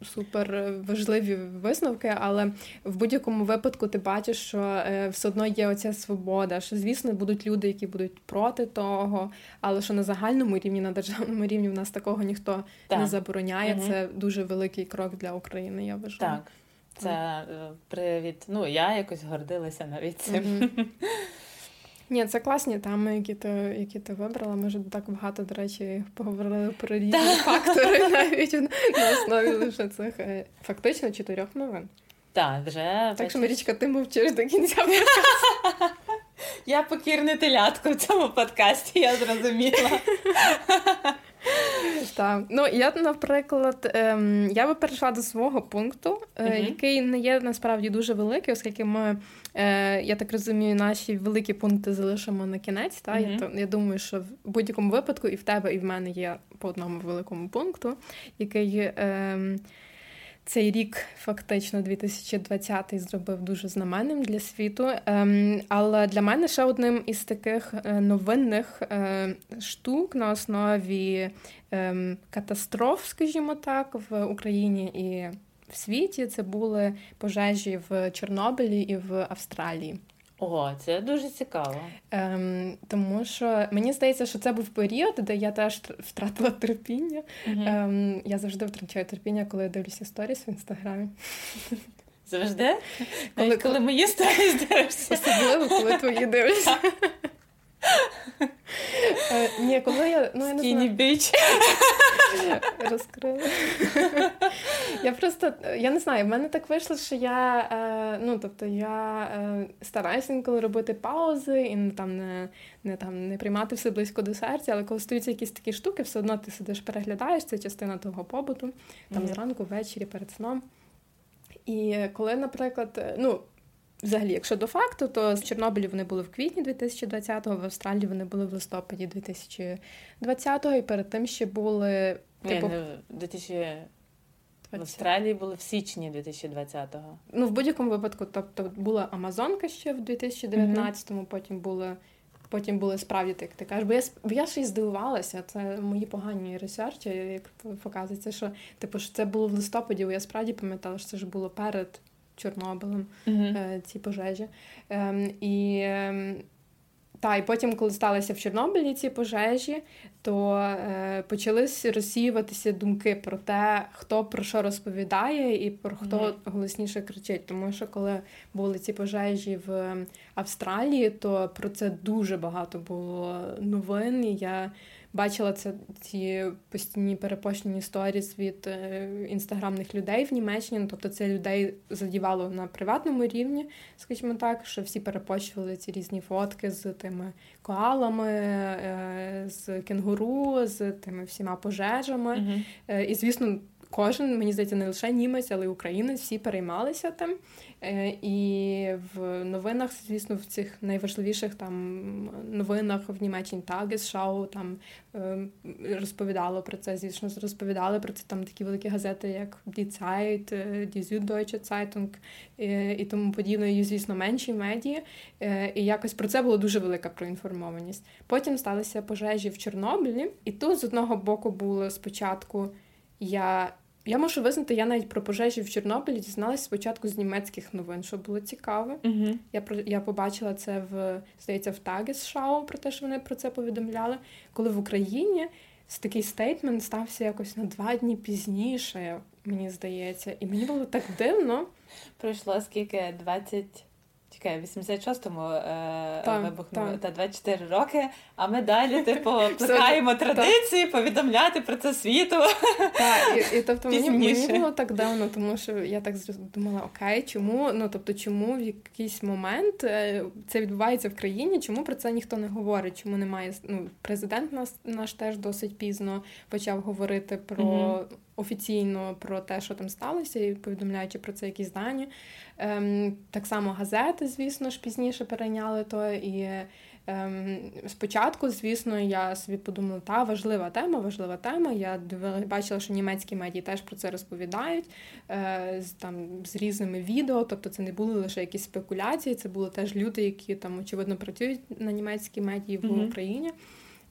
супер важливі висновки. Але в будь-якому випадку ти бачиш, що е, все одно є оця свобода. Що звісно будуть люди, які будуть проти того, але що на загальному рівні, на державному рівні в нас такого ніхто Так. не забороняє. Мгм. Це дуже великий крок для України. Я вважаю. так. Це е, привід. Ну, я якось гордилася навіть цим. Ні, це класні теми, які ти, які ти вибрала. Ми вже так багато, до речі, поговорили про різні фактори, навіть на основі лише цих е, фактично чотирьох новин. Так, вже Так що, Марічка, ти мовчиш до кінця. я покірне телятко в цьому подкасті, я зрозуміла. Так. Ну, я, наприклад, ем, я би перейшла до свого пункту, е, Мгм. який не є насправді дуже великий, оскільки ми, е, я так розумію, наші великі пункти залишимо на кінець. Та? Я, то- я думаю, що в будь-якому випадку і в тебе, і в мене є по одному великому пункту, який. Ем, цей рік, фактично, 2020 зробив дуже знаменним для світу. Ем, але для мене ще одним із таких е, новинних е, штук на основі ем, катастроф, скажімо так, в Україні і в світі це були пожежі в Чорнобилі і в Австралії. Ого, це дуже цікаво. Ем, тому що мені здається, що це був період, де я теж тр- втратила терпіння. Угу. Ем, я завжди втрачаю терпіння, коли я дивлюся сторіс в інстаграмі. Завжди? Коли- Коли, коли мої сторіс дивишся? Особливо, коли твої дивляться. Е, Ні, коли я ну я не знаю, біч. розкрила. Я просто я не знаю, в мене так вийшло, що я е, ну тобто я е, стараюся інколи робити паузи і не там не, не там не приймати все близько до серця, але коли стаються якісь такі штуки, все одно ти сидиш, переглядаєш, це частина того побуту, там Мгм. зранку, ввечері, перед сном. І коли, наприклад, ну. Взагалі, якщо до факту, то з Чорнобилі вони були в квітні 2020-го, в Австралії вони були в листопаді 2020-го, і перед тим ще були Ні, типу ну, 2000... в Австралії були в січні 2020-го. Ну, в будь-якому випадку, тобто була Амазонка ще в 2019-му, потім були. Потім були справді, так як ти кажеш, бо я бо я ще й здивувалася. Це мої погані ресерчі, як показується, що типу що це було в листопаді, бо я справді пам'ятала, що це ж було перед Чорнобилем. е, ці пожежі. Ем, і, ем, та, і потім, коли сталися в Чорнобилі ці пожежі, то е, почались розсіюватися думки про те, хто про що розповідає і про хто Мгм. голосніше кричить. Тому що коли були ці пожежі в Австралії, то про це дуже багато було новин. І я бачила це ці постійні перепощені сторіс від е, інстаграмних людей в Німеччині. Ну, тобто це людей задівало на приватному рівні, скажімо так, що всі перепощували ці різні фотки з тими коалами, е, з кенгуру, з тими всіма пожежами. Е, І, звісно, кожен, мені здається, не лише німець, але й українець, всі переймалися тим. Е, І в новинах, звісно, в цих найважливіших там новинах в Німеччині Tagesschau там е, розповідало про це. Звісно, розповідали про це там такі великі газети, як Die Zeit, е, Die Süddeutsche Zeitung і тому подібне, і, звісно, менші медії. І якось про це було дуже велика проінформованість. Потім сталися пожежі в Чорнобилі, і тут з одного боку було спочатку я. Я можу визнати, я навіть про пожежі в Чорнобилі дізналася спочатку з німецьких новин, що було цікаве. Мгм. Я про я побачила це в здається в Tagesschau, про те, що вони про це повідомляли. Коли в Україні такий стейтмент стався якось на два дні пізніше, мені здається, і мені було так дивно. Пройшло скільки? 20 чекай, в 86-му е, вибухнуло та 24 роки, а ми далі, типу, плекаємо традиції, повідомляти про це світу. Так, і, і тобто мені, мені було так давно, тому що я так думала, окей, чому? Ну тобто, чому в якийсь момент е, це відбувається в країні? Чому про це ніхто не говорить? Чому немає ну, президент наш, наш теж досить пізно почав говорити про. Офіційно про те, що там сталося, і повідомляючи про це якісь дані. Ем, Так само газети, звісно ж, пізніше перейняли то. І ем, спочатку, звісно, я собі подумала, та важлива тема, важлива тема. Я бачила, що німецькі медії теж про це розповідають е, з там з різними відео. Тобто це не були лише якісь спекуляції, це були теж люди, які там очевидно працюють на німецькій медії в mm-hmm. Україні.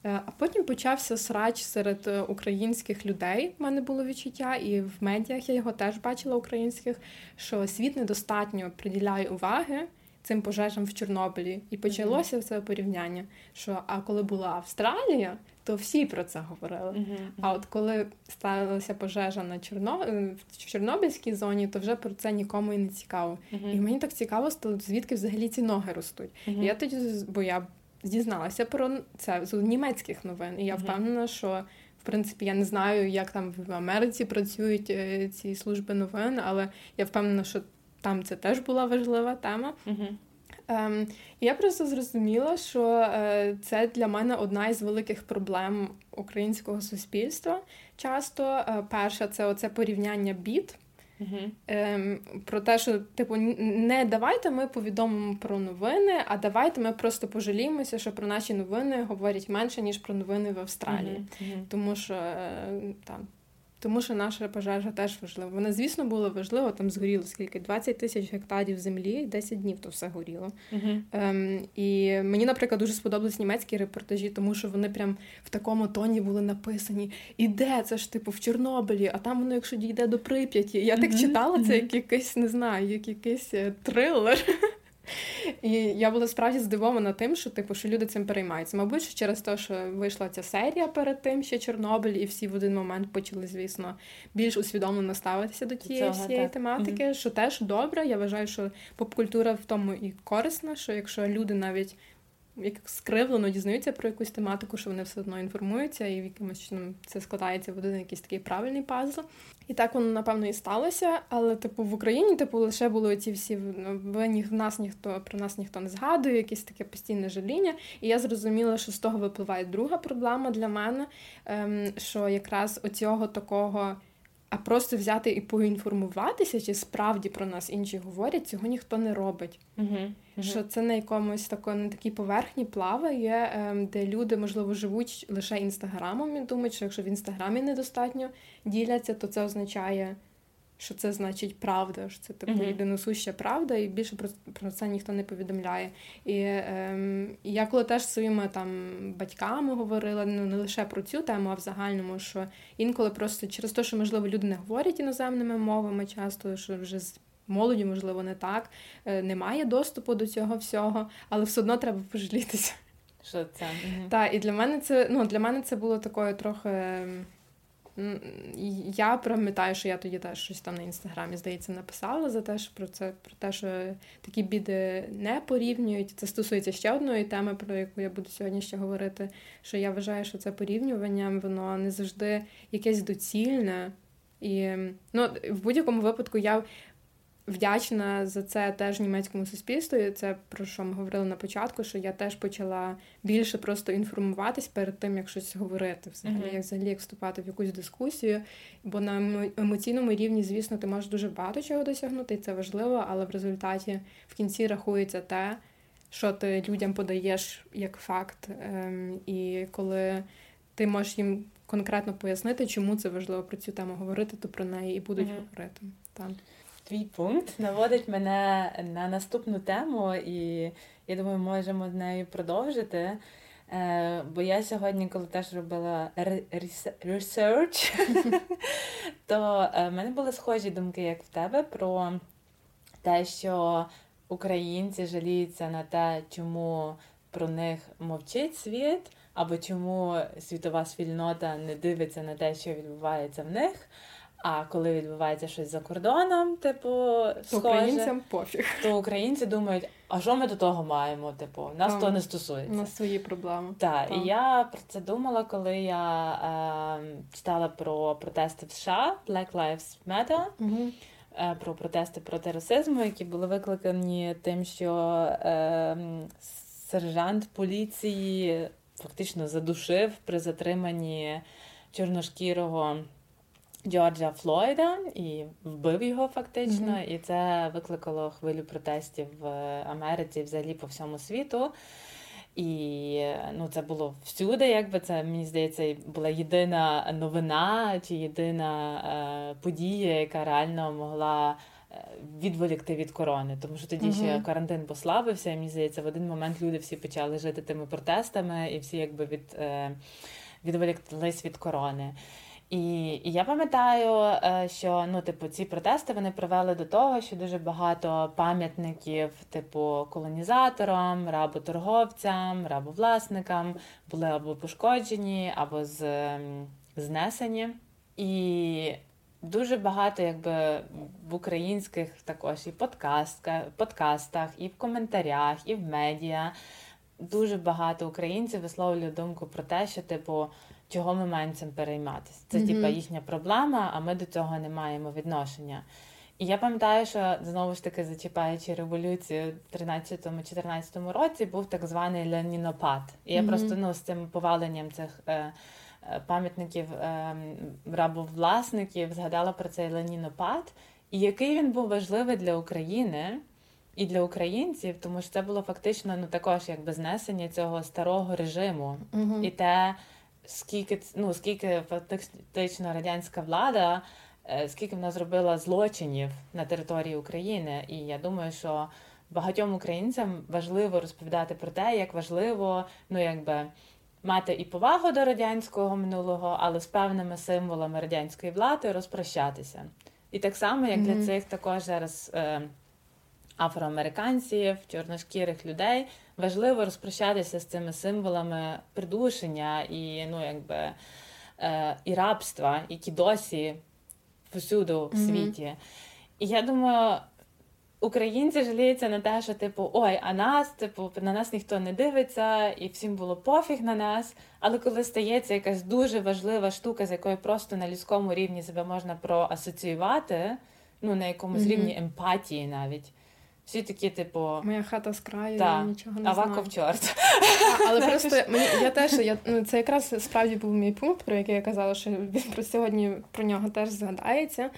Е, а потім почався срач серед е, українських людей. У мене було відчуття, і в медіях я його теж бачила українських, що світ недостатньо приділяє уваги цим пожежам в Чорнобилі. І почалося це порівняння. Що а коли була Австралія, то всі про це говорили. Uh-huh. А от коли сталася пожежа на Чорно... Е, в Чорнобильській зоні, то вже про це нікому і не цікаво. Uh-huh. І мені так цікаво, стало, звідки взагалі ці ноги ростуть. І я тоді, бо я дізналася про це з німецьких новин. І я впевнена, що в принципі я не знаю, як там в Америці працюють е, ці служби новин, але я впевнена, що там це теж була важлива тема. Ем, я просто зрозуміла, що е, це для мене одна із великих проблем українського суспільства. Часто е, перша це оце порівняння біт. Ем, Про те, що типу, не давайте ми повідомимо про новини, а давайте ми просто пожаліємося, що про наші новини говорять менше, ніж про новини в Австралії. Uh-huh. Тому що е, там тому що наша пожежа теж важлива. Вона, звісно, була важлива, там згоріло скільки 20 тисяч гектарів землі, 10 днів то все горіло. Uh-huh. Ем, І мені, наприклад, дуже сподобались німецькі репортажі, тому що вони прям в такому тоні були написані. І де це ж типу в Чорнобилі, а там воно, якщо дійде до Прип'яті. Я uh-huh. так читала це, як якийсь, не знаю, як якийсь е, трилер. І я була справді здивована тим, що типу, що люди цим переймаються. Мабуть, що через те, що вийшла ця серія перед тим, ще Чорнобиль, і всі в один момент почали, звісно, більш усвідомлено ставитися до тієї Цього, всієї так. тематики, mm-hmm. що теж добре. Я вважаю, що поп-культура в тому і корисна, що якщо люди навіть як скривлено дізнаються про якусь тематику, що вони все одно інформуються, і в якимось чином це складається в один якийсь такий правильний пазл. І так воно, напевно, і сталося. Але, типу, в Україні, типу, лише були ці всі в ви в нас ніхто про нас ніхто не згадує, якесь таке постійне жаління. І я зрозуміла, що з того випливає друга проблема для мене, ем, що якраз оцього такого. А просто взяти і поінформуватися, чи справді про нас інші говорять, цього ніхто не робить. Uh-huh. Що це на якомусь тако, на такій поверхні плаває, ем, де люди, можливо, живуть лише інстаграмом і думають, що якщо в інстаграмі недостатньо діляться, то це означає що це значить правда, що це типу єдиносуща правда, і більше про про це ніхто не повідомляє. І ем, я коли теж своїми там батьками говорила, ну не лише про цю тему, а в загальному, що інколи просто через те, що можливо люди не говорять іноземними мовами, часто що вже з молоді, можливо, не так, е, немає доступу до цього всього, але все одно треба пожалітися. Що це? Так, і для мене це ну для мене це було такою трохи. Я пам'ятаю, що я тоді теж щось там на інстаграмі, здається, написала за те, що про це, про те, що такі біди не порівнюють. Це стосується ще одної теми, про яку я буду сьогодні ще говорити. Що я вважаю, що це порівнювання, воно не завжди якесь доцільне. І ну, в будь-якому випадку я вдячна за це теж німецькому суспільству. І Це про що ми говорили на початку, що я теж почала більше просто інформуватись перед тим, як щось говорити, взагалі, uh-huh. як взагалі як вступати в якусь дискусію. Бо на емоційному рівні, звісно, ти можеш дуже багато чого досягнути, і це важливо, але в результаті в кінці рахується те, що ти людям подаєш як факт. Ем, і коли ти можеш їм конкретно пояснити, чому це важливо про цю тему говорити, то про неї і будуть uh-huh. говорити. Так. Твій пункт наводить мене на наступну тему, і я думаю, можемо з нею продовжити. Е, бо я сьогодні, коли теж робила research, то е, в мене були схожі думки, як в тебе, про те, що українці жаліються на те, чому про них мовчить світ, або чому світова спільнота не дивиться на те, що відбувається в них. А коли відбувається щось за кордоном, типу, то схоже, українцям пофіг. то українці думають, а що ми до того маємо? Типу, нас Так. то не стосується. На свої проблеми. Так, і я про це думала, коли я е, читала про протести в США Black Lives Matter, Угу. про протести проти расизму, які були викликані тим, що е, сержант поліції фактично задушив при затриманні чорношкірого Джорджа Флойда і вбив його фактично. Мгм. І це викликало хвилю протестів в Америці, взагалі по всьому світу. І ну, це було всюди, якби це мені здається, була єдина новина чи єдина е, подія, яка реально могла е, відволікти від корони. Тому що тоді ще карантин послабився, і мені здається, в один момент люди всі почали жити тими протестами, і всі якби від, е, відволіклись від корони. І, і я пам'ятаю, е, що ну, типу, ці протести вони привели до того, що дуже багато пам'ятників, типу, колонізаторам, работорговцям, рабовласникам були або пошкоджені, або з, знесені. І дуже багато, якби в українських також і подкастка, подкастах, і в коментарях, і в медіа. Дуже багато українців висловлює думку про те, що, типу, чого ми маємо цим перейматися. Це, Мгм. типа, їхня проблема, а ми до цього не маємо відношення. І я пам'ятаю, що знову ж таки зачіпаючи революцію в 13-14 році, був так званий Ленінопад. І я Мгм. просто ну, з цим поваленням цих е, е, пам'ятників е, рабовласників згадала про цей Ленінопад, і який він був важливий для України. І для українців, тому що це було фактично ну також якби знесення цього старого режиму, Угу. і те, скільки ну скільки фактично радянська влада, е, скільки вона зробила злочинів на території України. І я думаю, що багатьом українцям важливо розповідати про те, як важливо, ну якби. Мати і повагу до радянського минулого, але з певними символами радянської влади розпрощатися. І так само, як Мгм. для цих також зараз е, афроамериканців, чорношкірих людей, важливо розпрощатися з цими символами придушення і ну якби е, і рабства, які досі повсюду в світі. І я думаю, українці жаліються на те, що типу, ой, а нас, типу, на нас ніхто не дивиться, і всім було пофіг на нас. Але коли стається якась дуже важлива штука, з якою просто на людському рівні себе можна проасоціювати, ну на якомусь Мгм. рівні емпатії навіть. Всі такі, типу, Моя хата з краю, Та, я нічого не Аваков знаю. чорт. А, Але просто мені я теж я ну це якраз справді був мій пункт, про який я казала, що він про сьогодні про нього теж згадається.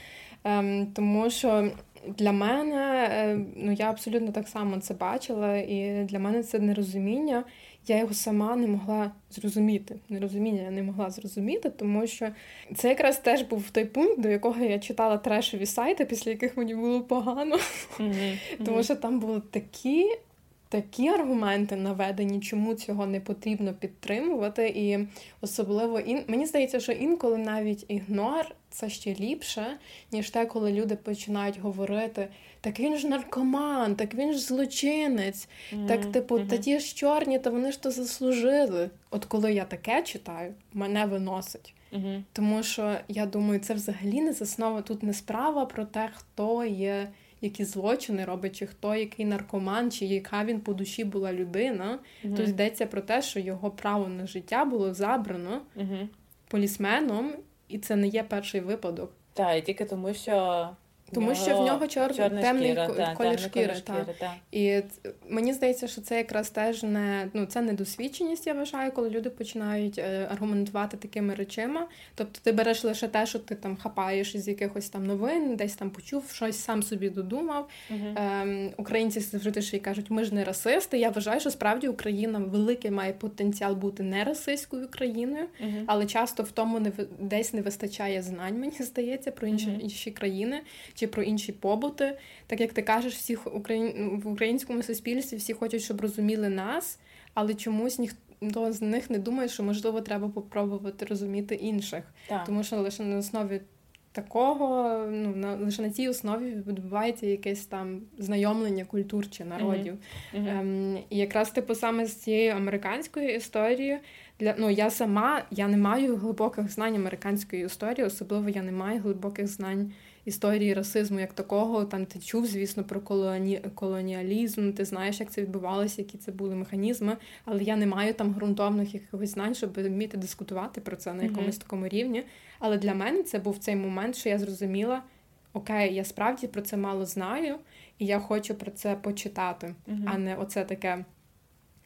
Ем, тому що для мене е, ну я абсолютно так само це бачила, і для мене це нерозуміння. Я його сама не могла зрозуміти. Нерозуміння я не могла зрозуміти, тому що це якраз теж був той пункт, до якого я читала трешові сайти, після яких мені було погано. Тому що там були такі, такі аргументи наведені, чому цього не потрібно підтримувати. І особливо ін... мені здається, що інколи навіть ігнор це ще ліпше, ніж те, коли люди починають говорити: так він ж наркоман, так він ж злочинець, так, типу, та ті ж чорні, та вони ж то заслужили. От коли я таке читаю, мене виносить. Тому що я думаю, це взагалі не заснова. Тут не справа про те, хто є, які злочини робить, чи хто який наркоман, чи яка він по душі була людина. Тут йдеться про те, що його право на життя було забрано полісменом, і це не є перший випадок. Так, і тільки тому, що Тому що в нього чор... темний шкіра, ко- та, колір шкіри. колір та. шкіри, та. І мені здається, що це якраз теж не ну це недосвідченість, я вважаю, коли люди починають е, аргументувати такими речима. Тобто ти береш лише те, що ти там хапаєш із якихось там новин, десь там почув, щось сам собі додумав. Мгм. Ем, українці завжди ще й кажуть, ми ж не расисти. Я вважаю, що справді Україна великий має потенціал бути не расистською країною, Мгм. але часто в тому не десь не вистачає знань, мені здається, про інші, Мгм. інші країни чи про інші побути. Так як ти кажеш, всіх україн... в українському суспільстві всі хочуть, щоб розуміли нас, але чомусь ніхто з них не думає, що можливо треба попробувати розуміти інших. Так. Тому що лише на основі такого, ну на лише на цій основі відбувається якесь там знайомлення культур чи народів. Мгм. Ем, і якраз типу саме з цією американською історією для ну я сама я не маю глибоких знань американської історії, особливо я не маю глибоких знань історії расизму як такого. Там ти чув, звісно, про колоні... колоніалізм, ти знаєш, як це відбувалося, які це були механізми, але я не маю там ґрунтовних якихось знань, щоб вміти дискутувати про це на якомусь mm-hmm. такому рівні. Але для мене це був цей момент, що я зрозуміла. Окей, я справді про це мало знаю, і я хочу про це почитати, mm-hmm. а не оце таке.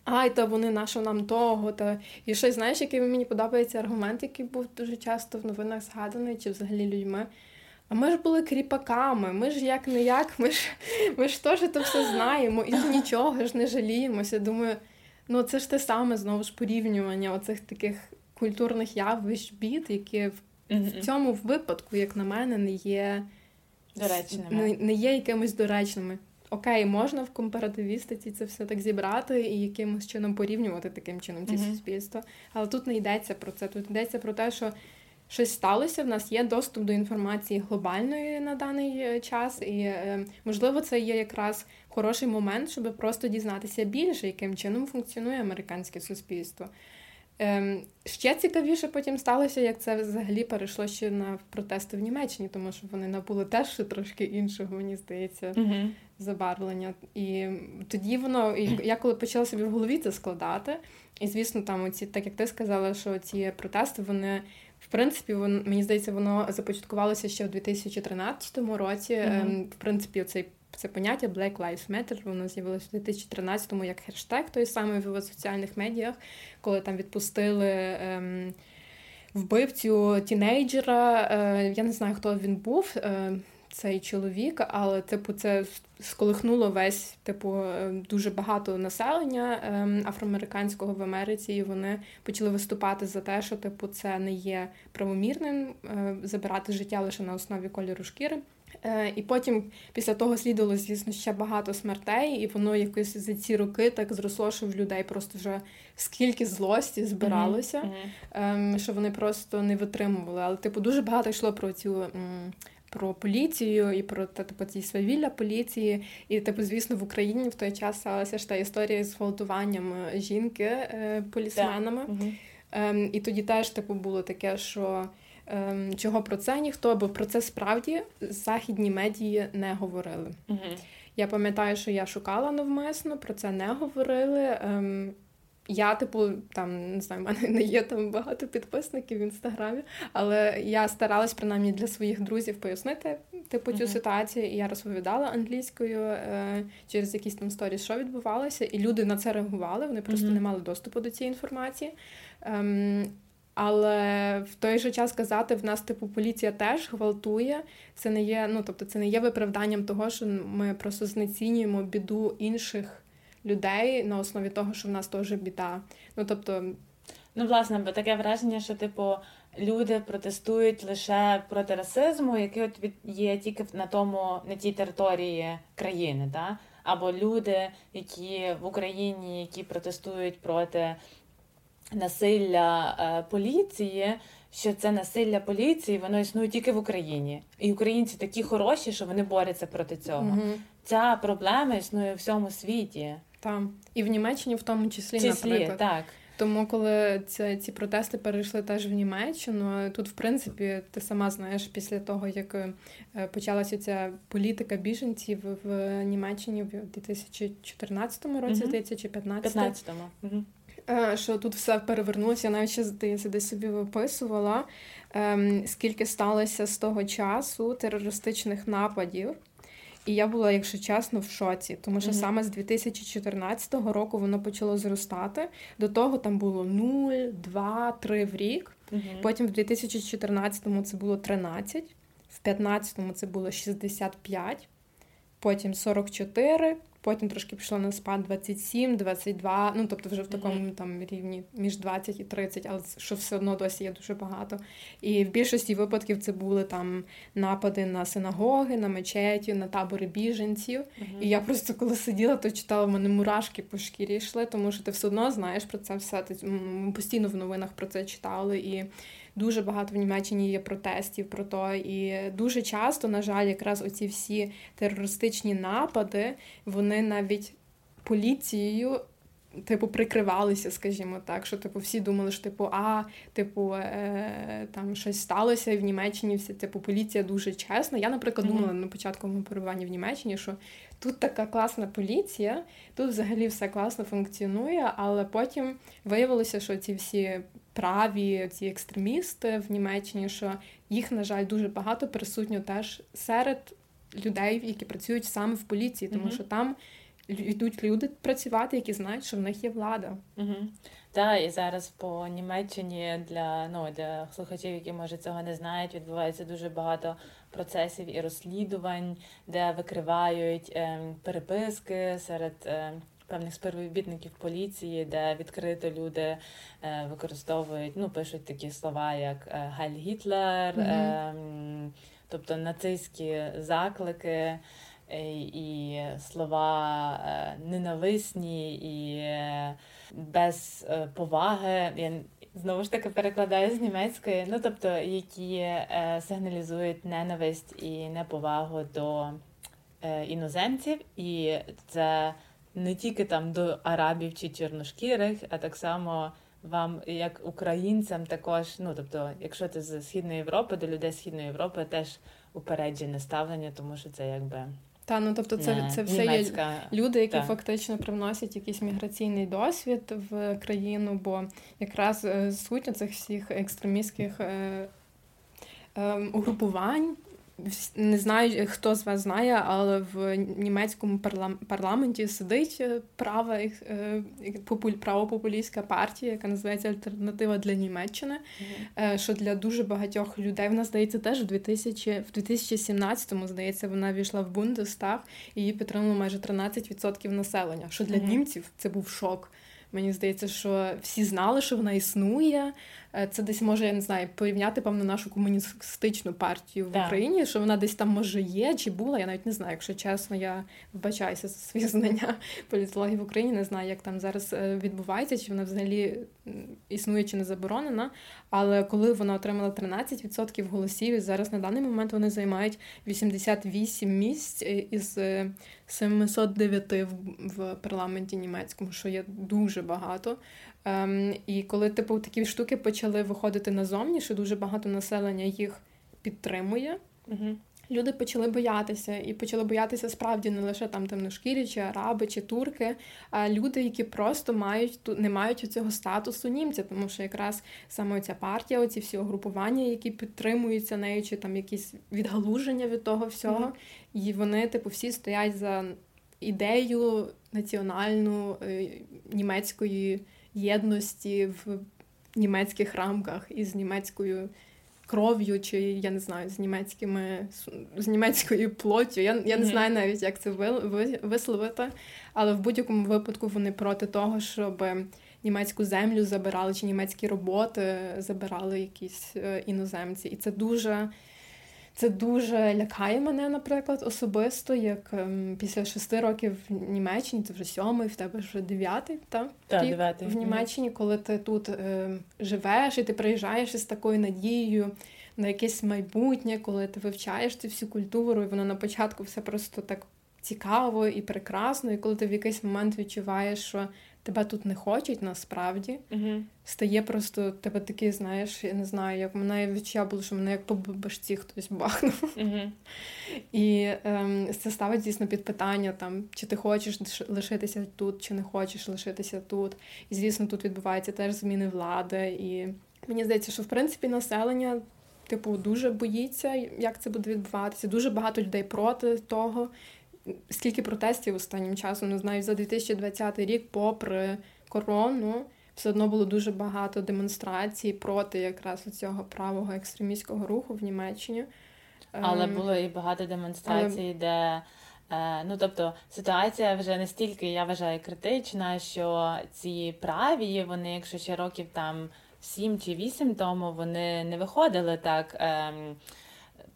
Ай, то вони нашо нам того. Та... І щось, знаєш, який мені подобається аргумент, який був дуже часто в новинах згаданий, чи взагалі людьми. А ми ж були кріпаками, ми ж як не як, ми ж ми ж теж то все знаємо, і нічого ж не жаліємося. Думаю, ну це ж те саме знову ж порівнювання оцих таких культурних явищ, бід, які в, mm-hmm. в цьому випадку, як на мене, не є доречними. Не, не є якимись доречними. Окей, можна в компаративістиці це все так зібрати і якимось чином порівнювати таким чином ці mm-hmm. суспільства. Але тут не йдеться про це. Тут йдеться про те, що щось сталося. В нас є доступ до інформації глобальної на даний е, час, і е, можливо, це є якраз хороший момент, щоб просто дізнатися більше, яким чином функціонує американське суспільство. Ем, ще цікавіше потім сталося, як це взагалі перейшло ще на протести в Німеччині, тому що вони набули теж трошки іншого, мені здається, uh забарвлення. І тоді воно, і я коли почала собі в голові це складати, і звісно, там оці, так як ти сказала, що ці протести вони принципі, вон, мені здається, воно започаткувалося ще в 2013 році. Mm-hmm. В принципі, цей це поняття Black Lives Matter, воно з'явилося в 2013-му як хештег той самий в соціальних медіях, коли там відпустили. Ем, Вбивцю тінейджера, е, я не знаю, хто він був. Е, цей чоловік, але типу це сколихнуло весь типу е, дуже багато населення ем, афроамериканського в Америці, і вони почали виступати за те, що типу це не є правомірним е, забирати життя лише на основі кольору шкіри. Е, і потім після того слідувало, звісно, ще багато смертей, і воно якось за ці роки так зросло, що в людей просто вже скільки злості збиралося, mm-hmm. що вони просто не витримували. Але типу дуже багато йшло про цю про поліцію і про типу, ці свавілля поліції. І, типу, звісно, в Україні в той час сталася ж та історія з гвалтуванням е, жінки е, полісменами. Yeah. Ем, І тоді теж типу було таке, що. Ем, чого про це ніхто, бо про це справді західні медії не говорили. Uh-huh. Я пам'ятаю, що я шукала навмисно, про це не говорили. Я, типу, там не знаю, в мене не є там багато підписників в інстаграмі, але я старалась принаймні для своїх друзів пояснити типу цю uh-huh. ситуацію. І я розповідала англійською е, через якісь там сторіс, що відбувалося, і люди на це реагували. Вони просто uh-huh. не мали доступу до цієї інформації. Ем, але в той же час казати, в нас типу поліція теж гвалтує. Це не є, ну тобто, це не є виправданням того, що ми просто знецінюємо біду інших людей на основі того, що в нас теж біда. Ну тобто, ну власне, бо таке враження, що типу люди протестують лише проти расизму, який от є тільки на тому на тій території країни, та або люди, які в Україні, які протестують проти насилля е, поліції. Що це насилля поліції, воно існує тільки в Україні, і українці такі хороші, що вони борються проти цього. mm Ця проблема існує у всьому світі. Там і в Німеччині, в тому числі, числі наприклад. так. Тому, коли ці, ці протести перейшли теж в Німеччину, тут, в принципі, ти сама знаєш, після того, як е, почалася ця політика біженців в Німеччині в 2014 році, здається, чи 15 15-му. Що тут все перевернулося, я навіть ще здається, десь собі виписувала, ем, скільки сталося з того часу терористичних нападів і я була, якщо чесно, в шоці, тому що mm-hmm. саме з 2014 року воно почало зростати. До того там було 0, 2, 3 в рік. Mm-hmm. Потім в 2014-му це було 13, в 2015-му це було 65, потім 44, Потім трошки пішло на спад 27, 22, ну тобто вже в такому mm-hmm. там рівні між 20 і 30, але що все одно досі є дуже багато. І в більшості випадків це були там напади на синагоги, на мечеті, на табори біженців. Mm-hmm. І я просто коли сиділа, то читала в мене мурашки по шкірі йшли, тому що ти все одно знаєш про це все. Ми постійно в новинах про це читали. І Дуже багато в Німеччині є протестів про то, і дуже часто, на жаль, якраз оці всі терористичні напади, вони навіть поліцією типу, прикривалися, скажімо так, що типу всі думали, що типу, а, типу, е, там щось сталося, і в Німеччині вся типу поліція дуже чесна. Я, наприклад, mm-hmm. думала на початку мого перебування в Німеччині, що тут така класна поліція, тут взагалі все класно функціонує, але потім виявилося, що ці всі праві, ці екстремісти в Німеччині, що їх, на жаль, дуже багато присутньо теж серед людей, які працюють саме в поліції, тому mm-hmm. що там йдуть люди працювати, які знають, що в них є влада. Угу. Так, і зараз по Німеччині для ну для слухачів, які може цього не знають, відбувається дуже багато процесів і розслідувань, де викривають е, переписки серед. Е, Певних співробітників поліції, де відкрито люди е, використовують, ну пишуть такі слова, як е, Гайль Гітлер, mm-hmm. е, тобто нацистські заклики. Е, і слова е, ненависні і е, без поваги. Я знову ж таки перекладаю з німецької, ну тобто, які сигналізують ненависть і неповагу до іноземців, і це не тільки там до арабів чи чорношкірих, а так само. Вам, як українцям, також, ну тобто, якщо ти з Східної Європи, до людей Східної Європи теж упереджене ставлення, тому що це якби та ну тобто, це не, це все німецька. є люди, які та. фактично привносять якийсь міграційний досвід в країну, бо якраз е, суть цих всіх екстремістських е, е, угрупувань не знаю, хто з вас знає, але в німецькому парламенті сидить е, права е, правопопулістська партія, яка називається Альтернатива для Німеччини. Mm-hmm. Що для дуже багатьох людей вона здається теж в 2000, в 2017-му, здається, вона війшла в Бундестаг і її підтримало майже 13% населення. Що для mm-hmm. німців це був шок. Мені здається, що всі знали, що вона існує. Е, це десь може, я не знаю, порівняти певно нашу комуністичну партію в так. Україні, що вона десь там може є чи була. Я навіть не знаю, якщо чесно, я вбачаюся за свої знання політології в Україні. Не знаю, як там зараз е, відбувається, чи вона взагалі існує чи не заборонена. Але коли вона отримала 13% голосів, і зараз на даний момент вони займають 88 місць е, із 709 в парламенті німецькому, що є дуже багато. Ем, І коли типу такі штуки почали виходити назовні, що дуже багато населення їх підтримує. Угу. Люди почали боятися, і почали боятися справді не лише там темношкірі, чи араби, чи турки, а люди, які просто мають не мають цього статусу німця, тому що якраз саме ця партія, оці всі угрупування, які підтримуються нею, чи там якісь відгалуження від того всього, mm-hmm. і вони, типу, всі стоять за ідею національну е, німецької єдності в німецьких рамках із німецькою кров'ю, чи я не знаю, з німецькими з німецькою плоттю. Я я не знаю навіть, як це висловити, але в будь-якому випадку вони проти того, щоб німецьку землю забирали, чи німецькі роботи забирали якісь е, іноземці. І це дуже це дуже лякає мене, наприклад, особисто, як ем, після шести років в Німеччині, це вже сьомий, в тебе вже дев'ятий, так? Так, дев'ятий. в Німеччині, коли ти тут ем, живеш і ти приїжджаєш із такою надією на якесь майбутнє, коли ти вивчаєш цю всю культуру, і воно на початку все просто так цікаво і прекрасно, і коли ти в якийсь момент відчуваєш, що тебе тут не хочуть насправді. uh Стає просто тебе такий, знаєш, я не знаю, як мене відчуття було, що мене як по башці хтось бахнув. uh І ем, це ставить, звісно, під питання, там, чи ти хочеш лишитися тут, чи не хочеш лишитися тут. І, звісно, тут відбуваються теж зміни влади. І мені здається, що в принципі населення. Типу, дуже боїться, як це буде відбуватися. Дуже багато людей проти того скільки протестів останнім часом, не знаю, за 2020 рік, попри корону, все одно було дуже багато демонстрацій проти якраз цього правого екстремістського руху в Німеччині. Але ем, було і багато демонстрацій, Але... де. Е, ну, тобто ситуація вже настільки, я вважаю, критична, що ці праві, вони, якщо ще років там сім чи вісім тому, вони не виходили так. Ем,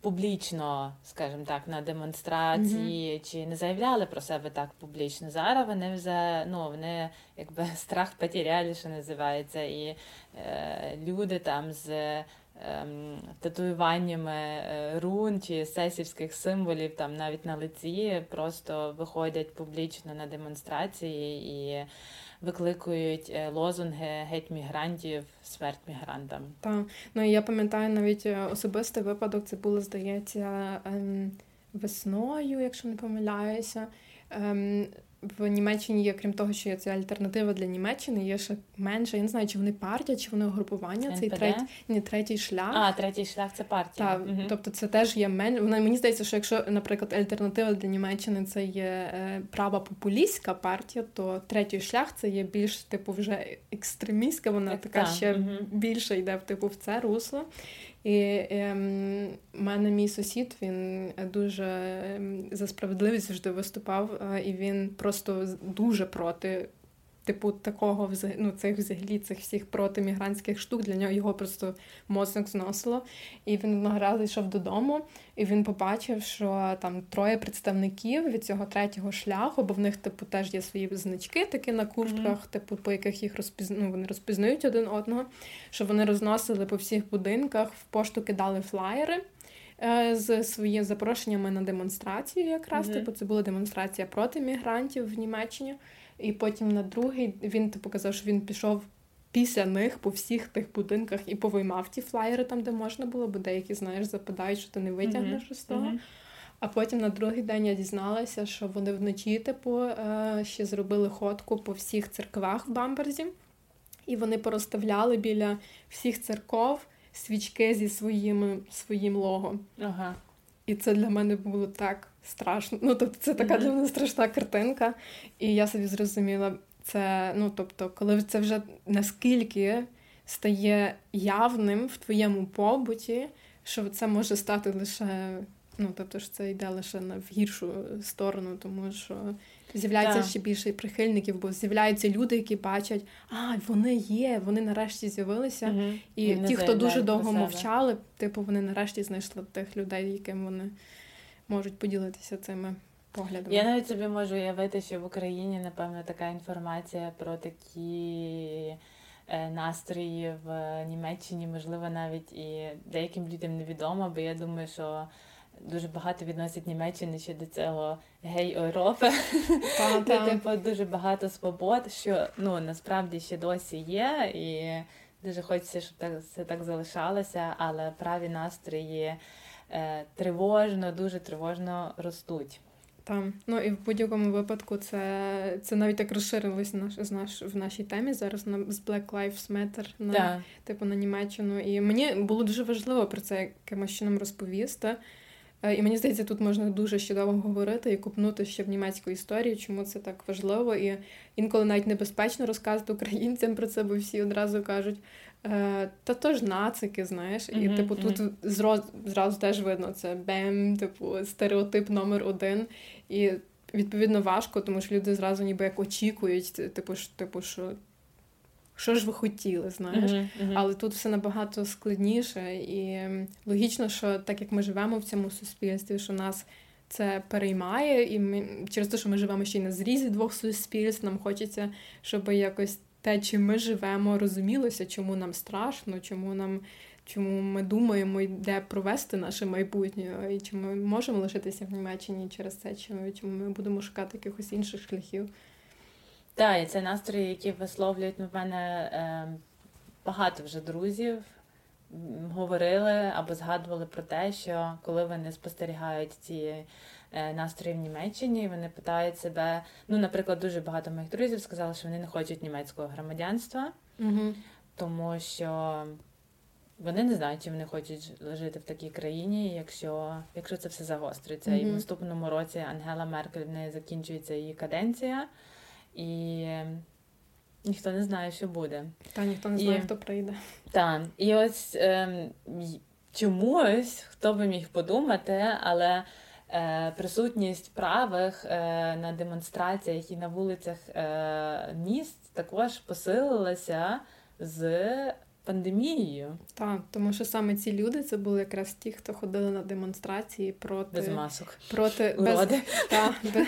публічно, скажімо так, на демонстрації mm-hmm. чи не заявляли про себе так публічно. Зараз вони вже ну вони якби страх потеряли, що називається, і е, люди там з. Ем, татуюваннями е, рун чи сесівських символів там навіть на лиці просто виходять публічно на демонстрації і викликують е, лозунги геть мігрантів, смерть мігрантам. Так, ну і я пам'ятаю навіть е, особистий випадок. Це було здається ем, весною, якщо не помиляюся. В Німеччині є, крім того, що є це альтернатива для Німеччини, є ще менше. Я не знаю, чи вони партія, чи вони угрупування. Це Цей третій, ні, третій шлях. А, третій шлях це партія. Так, Мгм. тобто це теж є мен. Вона мені здається, що якщо, наприклад, альтернатива для Німеччини це є е, права популістська партія, то третій шлях це є більш типу вже екстремістська. Вона Так, така так, ще мгм. більше йде в типу в це русло. І ем, в мене мій сусід він дуже ем, за справедливість завжди виступав, е, і він просто дуже проти. Типу, такого ну, цих взагалі цих всіх протимігрантських штук для нього його просто мозок зносило. І він одного разу йшов додому, і він побачив, що там троє представників від цього третього шляху, бо в них, типу, теж є свої значки такі на куртках, типу, по яких їх розпіз... ну, вони розпізнають один одного, що вони розносили по всіх будинках, в пошту кидали флаєри. е, З своїми запрошеннями на демонстрацію, якраз Мгм. типу, це була демонстрація проти мігрантів в Німеччині. І потім на другий він типу казав, що він пішов після них по всіх тих будинках і повиймав ті флаєри там, де можна було, бо деякі, знаєш, западають, що ти не витягнеш з того. А потім на другий день я дізналася, що вони вночі, типу, е, ще зробили ходку по всіх церквах в Бамберзі, і вони порозставляли біля всіх церков свічки зі своїм, своїм лого. Ага. І це для мене було так страшно. Ну, тобто, це така для мене страшна картинка. І я собі зрозуміла, це, ну, тобто, коли це вже наскільки стає явним в твоєму побуті, що це може стати лише. Ну, тобто ж це йде лише на в гіршу сторону, тому що з'являється Так. ще більше прихильників, бо з'являються люди, які бачать, а вони є, вони нарешті з'явилися. Мгм. І Вони ті, хто дуже довго себе. мовчали, типу, вони нарешті знайшли тих людей, яким вони можуть поділитися цими поглядами. Я навіть собі можу уявити, що в Україні, напевно, така інформація про такі е, настрої в Німеччині, можливо, навіть і деяким людям невідомо, бо я думаю, що дуже багато відносять Німеччини ще до цього гей Європи. Та, та. типу, дуже багато свобод, що ну насправді ще досі є, і дуже хочеться, щоб так це так залишалося, але праві настрої е, тривожно, дуже тривожно ростуть. Там. Ну і в будь-якому випадку це, це навіть так розширилось наш, з наш, в нашій темі зараз на з Black Lives Matter на Так. типу на Німеччину. І мені було дуже важливо про це якимось чином розповісти. Е, І мені здається, тут можна дуже ще довго говорити і купнути ще в німецьку історію, чому це так важливо. І інколи навіть небезпечно розказувати українцям про це, бо всі одразу кажуть. е, Та то ж нацики, знаєш, і Мгм, типу тут зразу, зразу теж видно це бем, типу, стереотип номер один. І відповідно важко, тому що люди зразу ніби як очікують, типу, типу, що що ж ви хотіли, знаєш? Мгм, мгм. Але тут все набагато складніше, і логічно, що так як ми живемо в цьому суспільстві, що нас це переймає, і ми через те, що ми живемо ще й на зрізі двох суспільств, нам хочеться, щоб якось те, чим ми живемо, розумілося, чому нам страшно, чому нам. Чому ми думаємо, де провести наше майбутнє, і чи ми можемо лишитися в Німеччині через це, чи чому ми будемо шукати якихось інших шляхів? Так, і це настрої, які висловлюють в мене е, багато вже друзів говорили або згадували про те, що коли вони спостерігають ці е, настрої в Німеччині, вони питають себе. Ну, наприклад, дуже багато моїх друзів сказали, що вони не хочуть німецького громадянства, Угу. тому що вони не знають, чи вони хочуть жити в такій країні, якщо, якщо це все загостриться. І в наступному році Ангела Меркель в неї закінчується її каденція, і е, ніхто не знає, що буде. Та ніхто не знає, І- хто прийде. Так, і ось ем, чомусь, хто би міг подумати, але е, присутність правих е, на демонстраціях і на вулицях е, міст також посилилася з пандемією Так, тому що саме ці люди це були якраз ті, хто ходили на демонстрації проти без масок. проти без, та, без,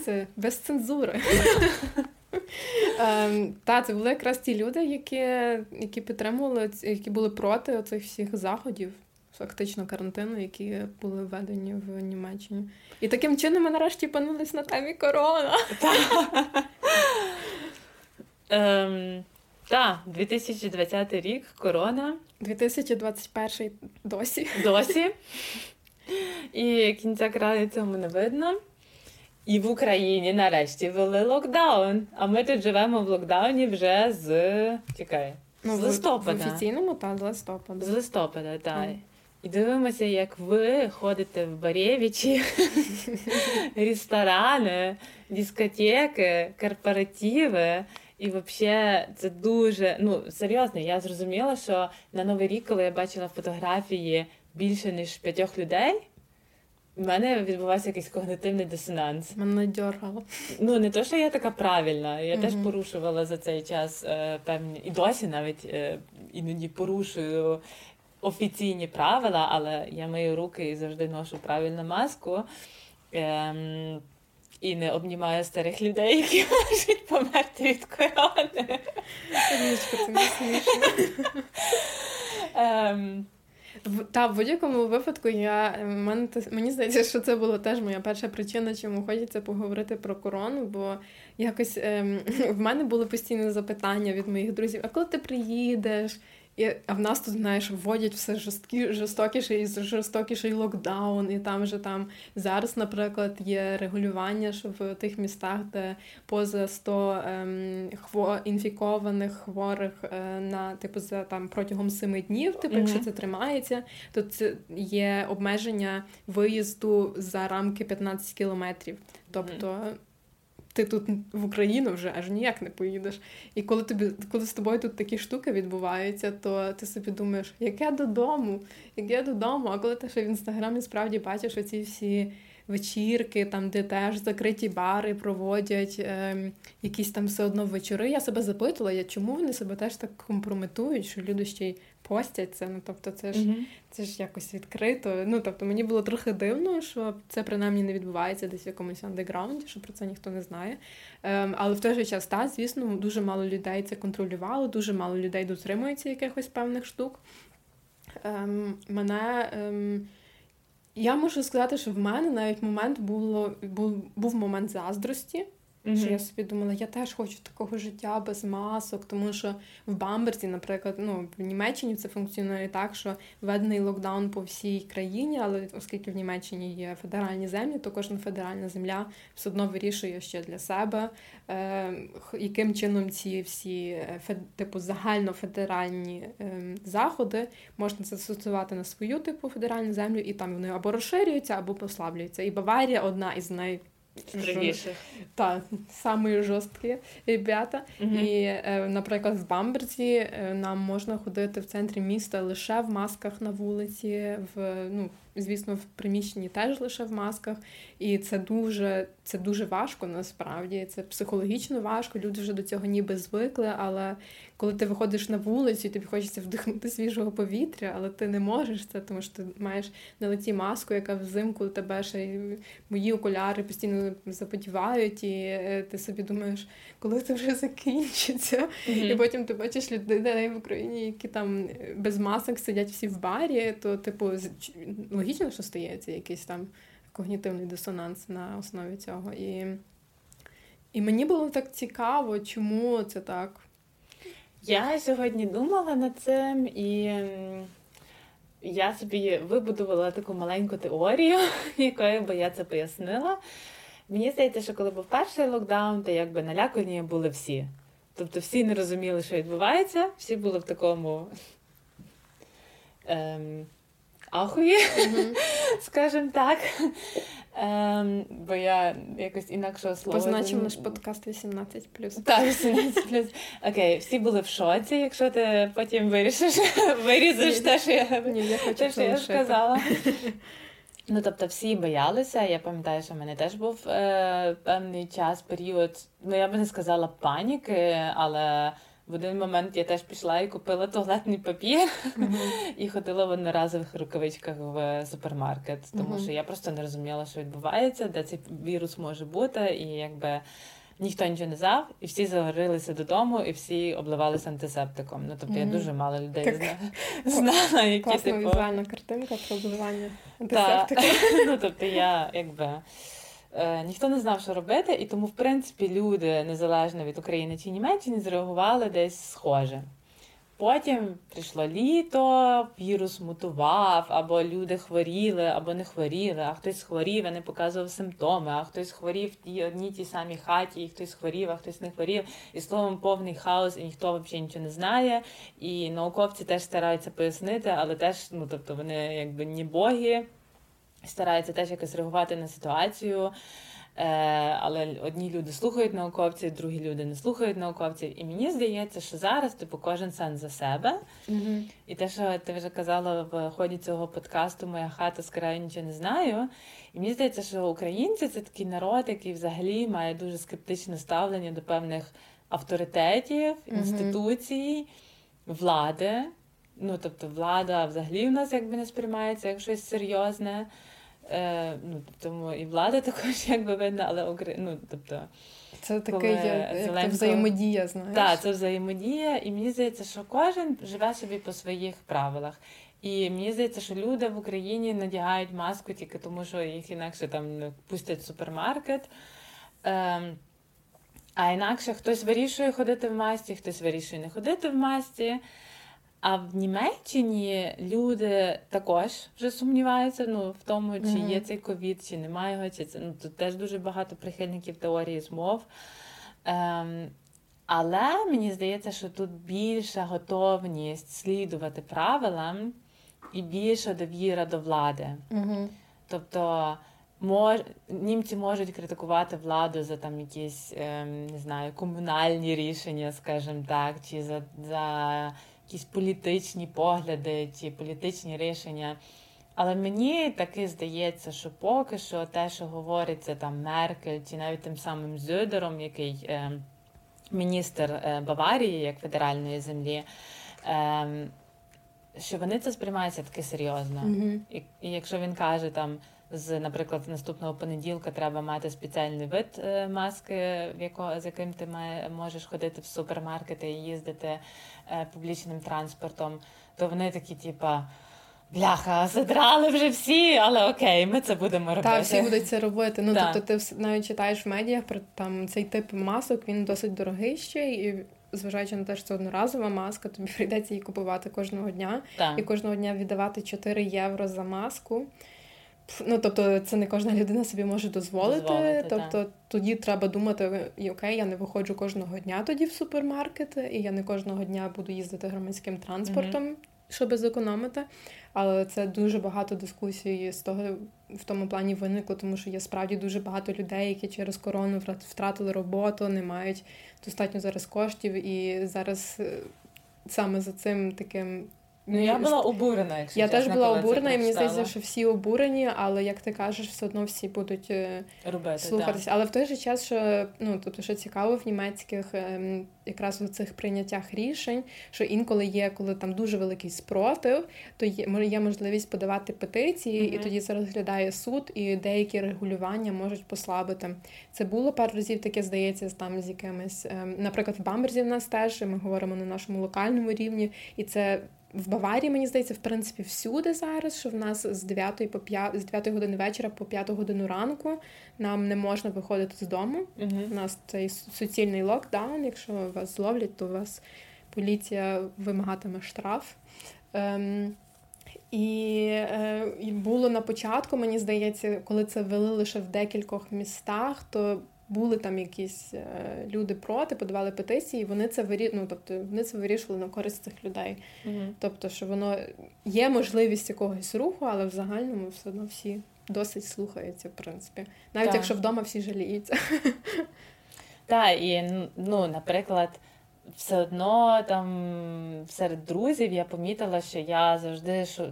це без цензури. Ем, та, це були якраз ті люди, які, які підтримували, які були проти оцих всіх заходів, фактично карантину, які були введені в Німеччині. І таким чином ми нарешті опинились на темі корона. Ем, Так, 2020 рік, корона. 2021 досі. Досі. І кінця краю цьому не видно. І в Україні нарешті ввели локдаун. А ми тут живемо в локдауні вже з. Чекай. Ну, з листопада. В офіційному, та, з листопада. З листопада, так. І дивимося, як ви ходите в Барєвичі, ресторани, дискотеки, корпоративи. І взагалі це дуже ну серйозно. Я зрозуміла, що на Новий рік, коли я бачила фотографії більше ніж п'ятьох людей, в мене відбувався якийсь когнитивний дисонанс. Мене дьоргало. Ну не то, що я така правильна, я теж порушувала за цей час е, певні і досі навіть е, іноді порушую офіційні правила, але я мию руки і завжди ношу правильну маску. Ем, і не обнімаю старих людей, які можуть померти від корони. Річка, це не смішно. Ем, В- Та в будь-якому випадку я мене мені здається, що це була теж моя перша причина, чому хочеться поговорити про корону, бо якось ем, в мене були постійні запитання від моїх друзів: а коли ти приїдеш? І, а в нас тут, знаєш, вводять все жорсткі, жорстокіший і жорстокіший локдаун, і там же там зараз, наприклад, є регулювання, що в тих містах, де поза 100 ем, хво, інфікованих хворих е, на типу за там протягом 7 днів, типу, якщо це тримається, то це є обмеження виїзду за рамки 15 кілометрів. Тобто. Ти тут в Україну вже аж ніяк не поїдеш. І коли тобі, коли з тобою тут такі штуки відбуваються, то ти собі думаєш, як я додому, як я додому. А коли ти ще в інстаграмі справді бачиш оці всі вечірки, там, де теж закриті бари проводять ем, якісь там все одно вечори, я себе запитувала, я чому вони себе теж так компрометують, що люди ще й постять це. Ну тобто, це ж мгм. це ж якось відкрито. Ну тобто мені було трохи дивно, що це принаймні не відбувається десь в якомусь андеграунді, що про це ніхто не знає. Ем, але в той же час, та, звісно, дуже мало людей це контролювало, дуже мало людей дотримується якихось певних штук. Ем, мене. Ем, я можу сказати, що в мене навіть момент було, був, був момент заздрості. Що я собі думала, я теж хочу такого життя без масок, тому що в Бамберзі, наприклад, ну в Німеччині це функціонує так, що введений локдаун по всій країні, але оскільки в Німеччині є федеральні землі, то кожна федеральна земля все одно вирішує ще для себе, е, яким чином ці всі е, типу загальнофедеральні е, заходи можна застосувати на свою типу федеральну землю, і там вони або розширюються, або послаблюються. І Баварія одна із най Та, самі жорсткі ребята. Угу. І, е, наприклад, в Бамберзі е, нам можна ходити в центрі міста лише в масках на вулиці, в ну, звісно, в приміщенні теж лише в масках. І це дуже, це дуже важко насправді. Це психологічно важко. Люди вже до цього ніби звикли, але коли ти виходиш на вулицю, і тобі хочеться вдихнути свіжого повітря, але ти не можеш це, тому що ти маєш на лиці маску, яка взимку тебе ще й мої окуляри постійно запотівають, і е, ти собі думаєш, коли це вже закінчиться. І потім ти бачиш людей в Україні, які там е, без масок сидять всі в барі, то, типу, ч- логічно, що стається якийсь там когнітивний дисонанс на основі цього. І, і мені було так цікаво, чому це так. Я сьогодні думала над цим, і я собі вибудувала таку маленьку теорію, якою би я це пояснила. Мені здається, що коли був перший локдаун, то якби налякані були всі. Тобто всі не розуміли, що відбувається, всі були в такому ем, ахуї, скажімо так. Ем, бо я якось інакшого слова. Позначив наш подкаст 18+. так, 18 плюс. Окей, всі були в шоці, якщо ти потім вирішиш, вирізеш те, що я, Ні, я хочу те, що я сказала. Ну, тобто, всі боялися. Я пам'ятаю, що в мене теж був е, певний час, період, ну я би не сказала паніки, але в один момент я теж пішла і купила туалетний папір і ходила в одноразових рукавичках в супермаркет, тому Мгм. що я просто не розуміла, що відбувається, де цей вірус може бути, і якби ніхто нічого не знав, і всі загорилися додому, і всі обливалися антисептиком. Ну тобто я дуже мало людей Так. знала, які Класна типу. візуальна картинка про вбивання Та, антисептика. ну тобто я якби. Е, ніхто не знав, що робити, і тому, в принципі, люди незалежно від України чи Німеччини зреагували десь схоже. Потім прийшло літо, вірус мутував, або люди хворіли, або не хворіли, а хтось хворів, а не показував симптоми, а хтось хворів в тій одній тій самій хаті, і хтось хворів, а хтось не хворів. І словом, повний хаос, і ніхто взагалі нічого не знає. І науковці теж стараються пояснити, але теж, ну тобто, вони якби не боги, стараються теж якось реагувати на ситуацію. Е, Але одні люди слухають науковців, другі люди не слухають науковців. І мені здається, що зараз типу кожен сам за себе. Угу. І те, що ти вже казала в ході цього подкасту, моя хата з краю нічого не знаю. І мені здається, що українці це такий народ, який взагалі має дуже скептичне ставлення до певних авторитетів, інституцій, влади. Ну, тобто, влада взагалі в нас якби не сприймається як щось серйозне. Е, ну, Тому і влада також якби видно, але ну, тобто, це таке як взаємодія, знаєш? Так, це взаємодія, і мені здається, що кожен живе собі по своїх правилах. І мені здається, що люди в Україні надягають маску тільки тому, що їх інакше там пустять в супермаркет. Ем, а інакше хтось вирішує ходити в масці, хтось вирішує не ходити в масці. А в Німеччині люди також вже сумніваються ну, в тому, чи mm-hmm. є цей ковід, чи немає його, чи це ну, тут теж дуже багато прихильників теорії змов. Ем, Але мені здається, що тут більша готовність слідувати правилам і більша довіра до влади. Mm-hmm. Тобто мож, німці можуть критикувати владу за там якісь ем, не знаю, комунальні рішення, скажімо так, чи за. за якісь політичні погляди чи політичні рішення. Але мені таки здається, що поки що те, що говориться там Меркель, чи навіть тим самим Зюдером, який е, міністр е, Баварії, як федеральної землі, е, що вони це сприймаються таки серйозно. Mm-hmm. І, і якщо він каже там з, наприклад, наступного понеділка треба мати спеціальний вид е, маски, в якого з яким ти можеш ходити в супермаркети і їздити е, публічним транспортом, то вони такі, типа. Бляха, задрали вже всі, але окей, ми це будемо робити. Так, всі будуть це робити. Ну тобто, ти навіть читаєш в медіях про там цей тип масок, він досить дорогий ще, і зважаючи на те, що це одноразова маска, тобі прийдеться її купувати кожного дня так. і кожного дня віддавати 4 євро за маску. Ну, тобто, це не кожна людина собі може дозволити. дозволити тобто, так. тоді треба думати, і окей, я не виходжу кожного дня тоді в супермаркет, і я не кожного дня буду їздити громадським транспортом, mm-hmm. щоб зекономити. Але це дуже багато дискусій з того в тому плані виникло, тому що є справді дуже багато людей, які через корону втратили роботу, не мають достатньо зараз коштів, і зараз е, саме за цим таким Ну, я була обурена, якщо я теж була обурена, і мені здається, що всі обурені, але як ти кажеш, все одно всі будуть е, Робити, слухатися. Але в той же час, що ну тобто, що цікаво в німецьких ем, якраз у цих прийняттях рішень, що інколи є, коли там дуже великий спротив, то є є можливість подавати петиції, mm-hmm. і тоді це розглядає суд, і деякі регулювання можуть послабити. Це було пару разів таке, здається, там з якимись, ем, наприклад, в Бамберзі в нас теж ми говоримо на нашому локальному рівні, і це в Баварії, мені здається, в принципі, всюди зараз, що в нас з 9 по 5, з 9 години вечора по 5 годину ранку нам не можна виходити з дому. Uh-huh. У нас цей суцільний локдаун. Якщо вас зловлять, то вас поліція вимагатиме штраф. Ем, і е, і було на початку, мені здається, коли це вели лише в декількох містах, то були там якісь е, люди проти, подавали петиції, і вони це вирі... ну, тобто вони це вирішували на користь цих людей. Mm-hmm. Тобто, що воно є можливість якогось руху, але в загальному все одно всі досить слухаються, в принципі. Навіть так. якщо вдома всі жаліються. Так, і ну, наприклад. Все одно там серед друзів я помітила, що я завжди що,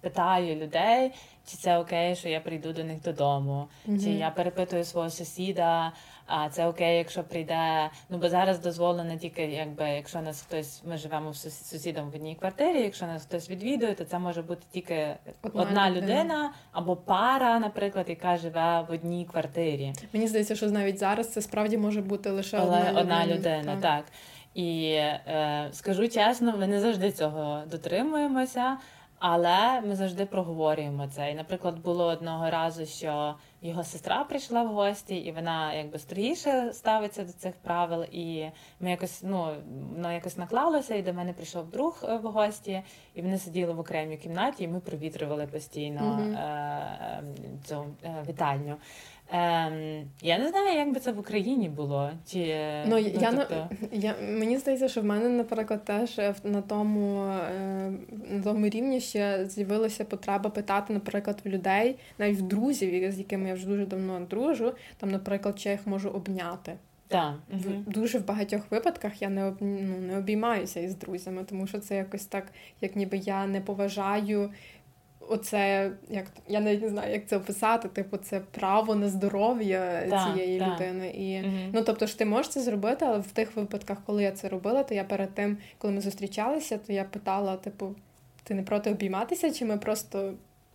питаю людей, чи це окей, що я прийду до них додому, mm-hmm. чи я перепитую свого сусіда, а це окей, якщо прийде. Ну бо зараз дозволено тільки, якби якщо нас хтось, ми живемо з сусідом в одній квартирі. Якщо нас хтось відвідує, то це може бути тільки одна, одна людина або пара, наприклад, яка живе в одній квартирі. Мені здається, що навіть зараз це справді може бути лише одна людина. Одна людина, так. так. І е, скажу чесно, ми не завжди цього дотримуємося. Але ми завжди проговорюємо це. І, наприклад, було одного разу, що його сестра прийшла в гості, і вона якби строгіше ставиться до цих правил. І ми якось ну воно якось наклалося, і до мене прийшов друг е, в гості, і вони сиділи в окремій кімнаті, і ми провітрювали постійно mm-hmm. е- цю е- вітальню. Ем, Я не знаю, як би це в Україні було. Чи, ну, ну я, тобто... я, Мені здається, що в мене, наприклад, теж на тому е, на тому рівні ще з'явилася потреба питати, наприклад, в людей, навіть в друзів, з якими я вже дуже давно дружу, там, наприклад, чи я їх можу обняти. Так. В, дуже в багатьох випадках я не об, ну, не обіймаюся із друзями, тому що це якось так, як ніби я не поважаю оце, як я навіть не знаю, як це описати, типу, це право на здоров'я да, цієї да. людини. І угу. ну тобто ж ти можеш це зробити, але в тих випадках, коли я це робила, то я перед тим, коли ми зустрічалися, то я питала, типу, ти не проти обійматися, чи ми просто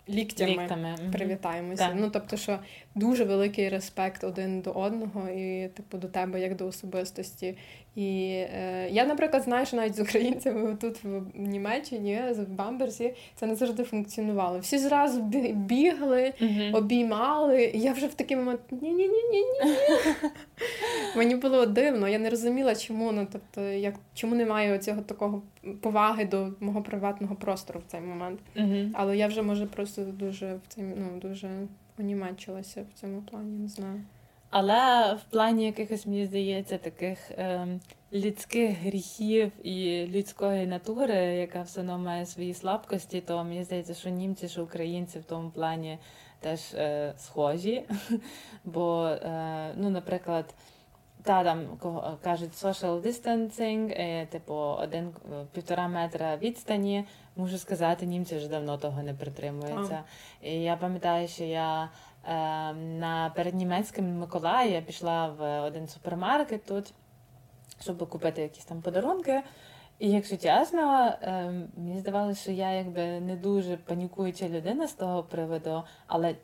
ліктями, Ліктами. привітаємося. Mm-hmm. Ну тобто, що дуже великий респект один до одного, і типу до тебе як до особистості. І е, я, наприклад, знаю, що навіть з українцями тут в Німеччині, в Бамберсі, це не завжди функціонувало. Всі зразу бігли, uh-huh. обіймали. І я вже в такий момент ні-ні-ні-ні-ні. Мені було дивно, я не розуміла, чому ну, тобто, як, чому немає цього такого поваги до мого приватного простору в цей момент. Uh-huh. Але я вже може просто дуже в цей ну, дуже онімечилася в цьому плані, не знаю. Але в плані якихось, мені здається, таких е, людських гріхів і людської натури, яка все одно має свої слабкості, то мені здається, що німці, що українці в тому плані теж е, схожі. Бо, е, ну, наприклад, та там кажуть social distancing, е, типу один е, півтора метра відстані. Можу сказати, німці вже давно того не притримуються. І я пам'ятаю, що я. Ем, на перед німецьким Миколая я пішла в один супермаркет тут, щоб купити якісь там подарунки. І якщо чесно, ем, мені здавалося, що я якби не дуже панікуюча людина з того приводу, але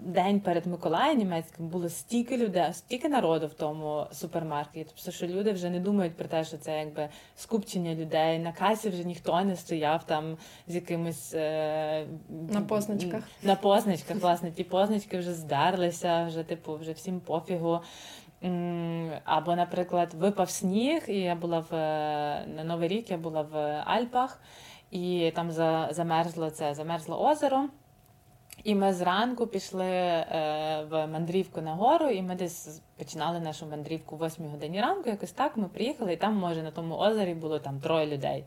день перед Миколаєм німецьким було стільки людей, стільки народу в тому супермаркеті. Тобто, що люди вже не думають про те, що це якби скупчення людей. На касі вже ніхто не стояв там з якимось е... на позначках. На позначках, власне, ті позначки вже здарлися, вже типу, вже всім пофігу. Або, наприклад, випав сніг, і я була в на Новий рік, я була в Альпах, і там замерзло це замерзло озеро. І ми зранку пішли е, в мандрівку на гору, і ми десь починали нашу мандрівку 8 годині ранку. Якось так ми приїхали, і там, може, на тому озері було там троє людей.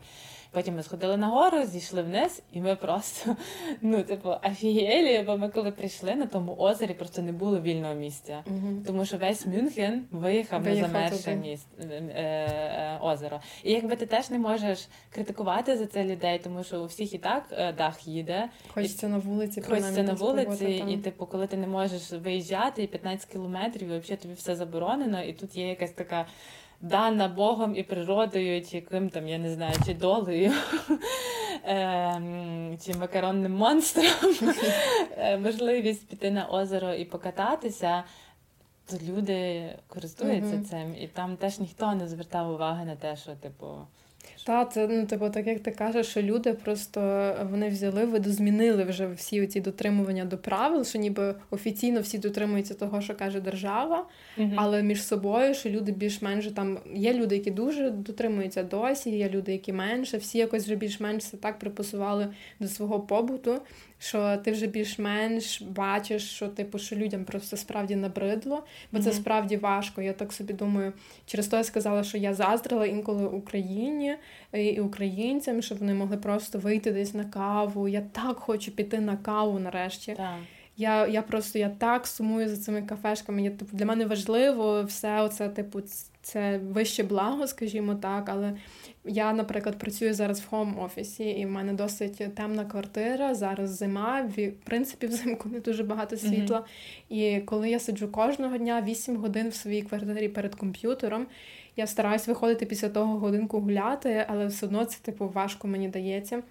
Потім ми сходили на гору, зійшли вниз, і ми просто ну, типу, афієлі, бо ми коли прийшли на тому озері, просто не було вільного місця. Угу. Тому що весь Мюнхен виїхав, виїхав на замерше місце е, е, озеро. І якби ти теж не можеш критикувати за це людей, тому що у всіх і так е, дах їде. Хочеться на вулиці, хочеться на вулиці, і типу, коли ти не можеш виїжджати, і 15 кілометрів, і взагалі тобі все заборонено, і тут є якась така дана Богом і природою, чи яким там, я не знаю, чи долею, ем, чи макаронним монстром, е, можливість піти на озеро і покататися. То люди користуються цим, і там теж ніхто не звертав уваги на те, що типу. Та, це ну, типу, так як ти кажеш, що люди просто вони взяли, видозмінили вже всі ці дотримування до правил, що ніби офіційно всі дотримуються того, що каже держава, mm але між собою, що люди більш-менш там є люди, які дуже дотримуються досі, є люди, які менше, всі якось вже більш-менш це так припасували до свого побуту що ти вже більш-менш бачиш, що типу, що людям просто справді набридло, бо mm-hmm. це справді важко. Я так собі думаю, через то я сказала, що я заздрила інколи Україні і українцям, щоб вони могли просто вийти десь на каву. Я так хочу піти на каву нарешті. Так. Я я просто я так сумую за цими кафешками. Я, типу, Для мене важливо все оце, типу, це вище благо, скажімо так, але я, наприклад, працюю зараз в хоум-офісі, і в мене досить темна квартира. Зараз зима, в принципі, взимку не дуже багато світла. Mm-hmm. І коли я сиджу кожного дня 8 годин в своїй квартирі перед комп'ютером, я стараюсь виходити після того годинку гуляти, але все одно це типу важко мені дається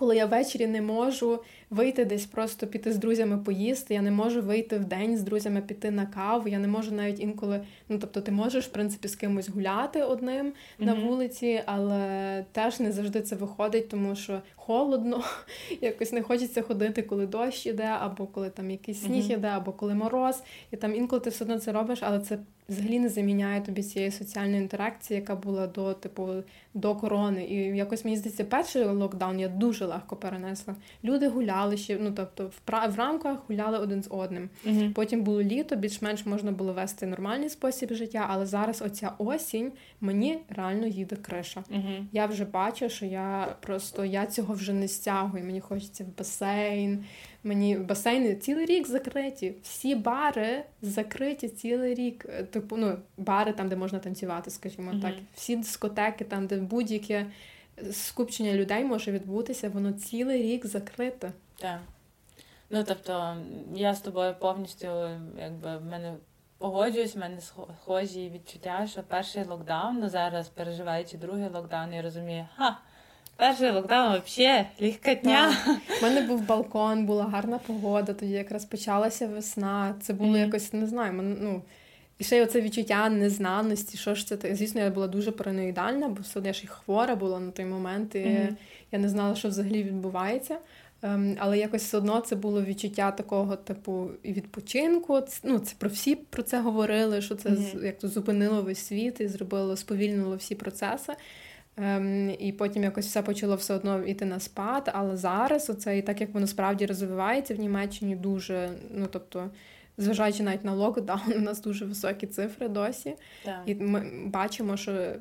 коли я ввечері не можу вийти десь просто піти з друзями поїсти, я не можу вийти в день з друзями піти на каву, я не можу навіть інколи. Ну тобто, ти можеш в принципі з кимось гуляти одним mm-hmm. на вулиці, але теж не завжди це виходить, тому що холодно, якось не хочеться ходити, коли дощ іде, або коли там якийсь сніг mm-hmm. іде, або коли мороз. І там інколи ти все одно це робиш, але це взагалі не заміняє тобі цієї соціальної інтеракції, яка була до типу до корони. І якось мені здається, перший локдаун я дуже легко перенесла. Люди гуляли ще, ну тобто в в рамках гуляли один з одним. uh Потім було літо, більш-менш можна було вести нормальний спосіб життя, але зараз оця осінь мені реально їде криша. uh Я вже бачу, що я просто я цього вже не стягую. Мені хочеться в басейн. Мені басейни цілий рік закриті. Всі бари закриті цілий рік. Е, типу, ну, бари там, де можна танцювати, скажімо mm-hmm. так. Всі дискотеки, там, де будь-яке скупчення людей може відбутися, воно цілий рік закрите. Так. Ну тобто, я з тобою повністю, якби в мене погоджуюсь, в мене схожі відчуття, що перший локдаун, ну зараз переживаючи другий локдаун, я розумію, ха. Перший локдаун взагалі легкотня. У мене був балкон, була гарна погода, тоді якраз почалася весна. Це було mm-hmm. якось, не знаю, ну. І ще й оце відчуття незнаності, що ж це Звісно, я була дуже параноїдальна, бо все я ж і хвора була на той момент, і mm-hmm. я не знала, що взагалі відбувається. Ем, але якось все одно це було відчуття такого, типу, відпочинку. Ну, це про всі про це говорили, що це mm-hmm. як то зупинило весь світ і зробило, сповільнило всі процеси. Ем, І потім якось все почало все одно йти на спад. Але зараз оце і так як воно справді розвивається в Німеччині, дуже, ну тобто, зважаючи навіть на локдаун, у нас дуже високі цифри досі. Так. І ми бачимо, що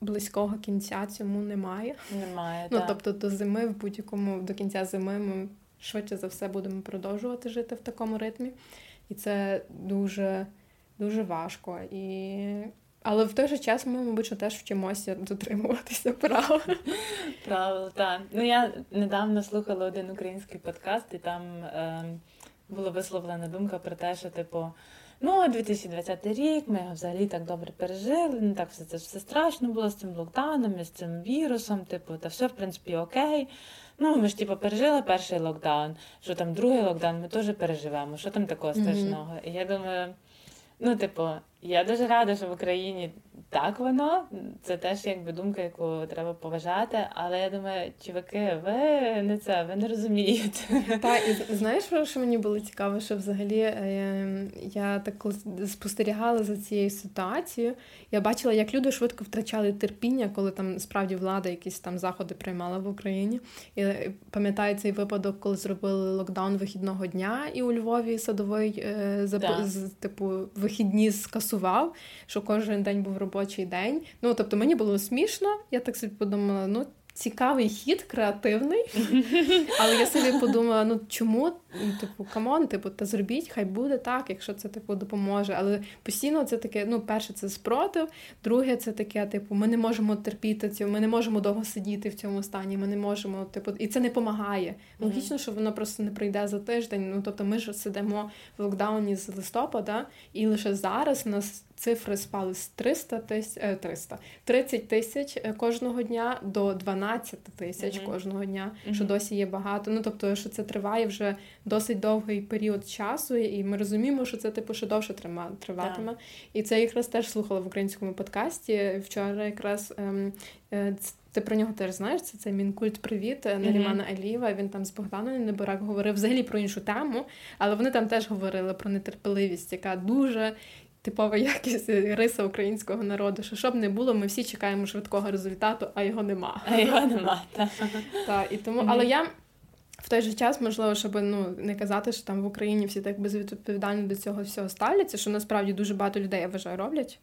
близького кінця цьому немає. Немає. Ну так. тобто до зими, в будь-якому до кінця зими ми швидше за все будемо продовжувати жити в такому ритмі. І це дуже, дуже важко. І але в той же час ми, мабуть, теж вчимося дотримуватися правил. Правил, так. Ну я недавно слухала один український подкаст, і там е, була висловлена думка про те, що, типу, ну, 2020 рік, ми його взагалі так добре пережили, не так все це все страшно було з цим локдауном, з цим вірусом, типу, та все, в принципі, окей. Ну, ми ж типу, пережили перший локдаун, що там другий локдаун ми теж переживемо, що там такого страшного. Mm-hmm. І я думаю, ну, типу, я дуже рада, що в Україні так воно. Це теж якби думка, яку треба поважати. Але я думаю, чуваки, ви не це, ви не розумієте. Так, і знаєш, що мені було цікаво, що взагалі е, я так спостерігала за цією ситуацією. Я бачила, як люди швидко втрачали терпіння, коли там справді влада якісь там заходи приймала в Україні. І е, пам'ятаю цей випадок, коли зробили локдаун вихідного дня, і у Львові садовий е, зап... з, типу вихідні скасував, що кожен день був робочий день. Ну тобто мені було смішно. Я так собі подумала, ну цікавий хід, креативний. Але я собі подумала: ну чому? Типу, come on, типу, та зробіть, хай буде так, якщо це типу допоможе. Але постійно це таке: ну, перше, це спротив, друге, це таке, типу, ми не можемо терпіти цього, ми не можемо довго сидіти в цьому стані. Ми не можемо, типу, і це не допомагає. Логічно, що воно просто не прийде за тиждень. Ну тобто, ми ж сидимо в локдауні з листопада, і лише зараз у нас цифри спали з 300 тисяч 300, 30 тисяч е, кожного дня до 12 тисяч mm-hmm. кожного дня, mm-hmm. що досі є багато. Ну тобто, що це триває вже досить довгий період часу, і ми розуміємо, що це типу ще довше триватиме. Yeah. І це якраз теж слухала в українському подкасті. Вчора якраз ем, е, ти про нього теж знаєш, це цей мінкульт Привіт mm-hmm. Нарімана Алієва. Він там з Богданом Неборак говорив взагалі про іншу тему, але вони там теж говорили про нетерпеливість, яка дуже типова якість риса українського народу. Що щоб не було, ми всі чекаємо швидкого результату, а його нема. А його нема, так. Так, і тому, але я. В той же час, можливо, щоб ну не казати, що там в Україні всі так безвідповідально до цього всього ставляться, що насправді дуже багато людей я вважаю роблять.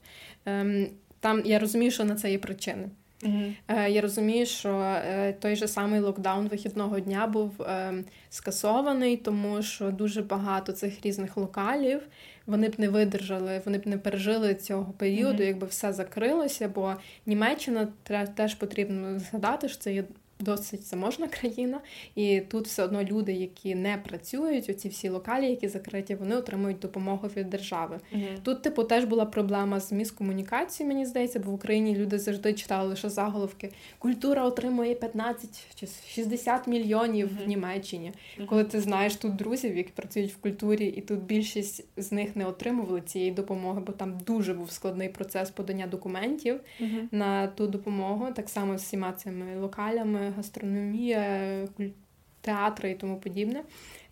Ем, Там я розумію, що на це є причини. Mm-hmm. Е, Я розумію, що е, той же самий локдаун вихідного дня був е, скасований, тому що дуже багато цих різних локалів вони б не видержали, вони б не пережили цього періоду, mm-hmm. якби все закрилося. Бо Німеччина теж потрібно згадати, що це є досить заможна країна, і тут все одно люди, які не працюють, оці всі локалі, які закриті, вони отримують допомогу від держави. Mm-hmm. Тут, типу, теж була проблема з міскомунікацією, мені здається, бо в Україні люди завжди читали лише заголовки. Культура отримує 15 чи 60 мільйонів mm-hmm. в Німеччині. Mm-hmm. Коли ти знаєш тут друзів, які працюють в культурі, і тут більшість з них не отримували цієї допомоги, бо там дуже був складний процес подання документів на ту допомогу, так само з всіма цими локалями гастрономія, театри і тому подібне.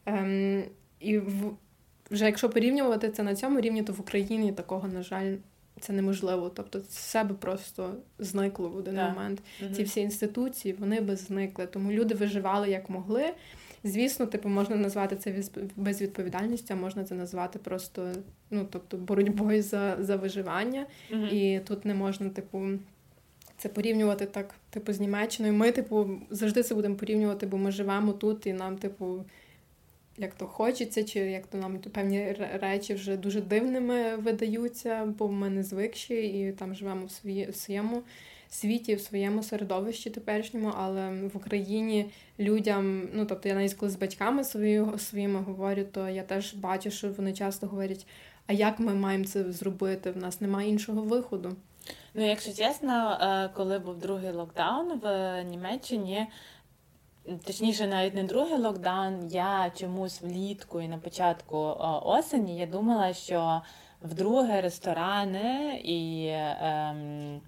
Ем, І в, вже якщо порівнювати це на цьому рівні, то в Україні такого, на жаль, це неможливо. Тобто все би просто зникло в один yeah. момент. Mm-hmm. Ці всі інституції вони би зникли. Тому люди виживали як могли. Звісно, типу, можна назвати це безвідповідальністю, а можна це назвати просто ну, тобто, боротьбою за за виживання. Mm-hmm. І тут не можна, типу, це порівнювати так, типу, з Німеччиною. Ми, типу, завжди це будемо порівнювати, бо ми живемо тут, і нам, типу, як то хочеться, чи як то нам певні речі вже дуже дивними видаються, бо ми не звикші і там живемо в, свої, в своєму світі, в своєму середовищі теперішньому, але в Україні людям, ну тобто я навіть коли з батьками свої, своїми говорю, то я теж бачу, що вони часто говорять: а як ми маємо це зробити? В нас немає іншого виходу. Ну, якщо чесно, е, коли був другий локдаун в Німеччині, точніше, навіть не другий локдаун, я чомусь влітку і на початку е, осені я думала, що вдруге ресторани і. Ем,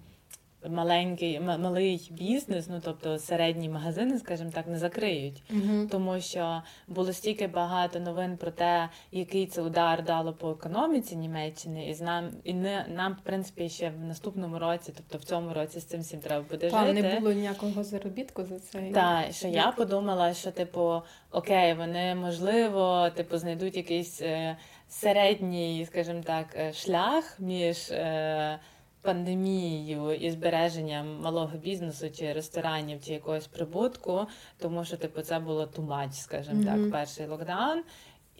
маленький малий бізнес, ну тобто середні магазини, скажімо так, не закриють, uh тому що було стільки багато новин про те, який це удар дало по економіці Німеччини, і знам і не нам, в принципі, ще в наступному році, тобто в цьому році з цим всім треба буде Та, жити. не було ніякого заробітку за це. Так, що я подумала, що типу окей, вони можливо, типу, знайдуть якийсь е, середній, скажімо так, е, шлях між. Е, пандемією і збереженням малого бізнесу чи ресторанів чи якогось прибутку, тому що типу це було тумач, скажімо mm-hmm. так, перший локдаун.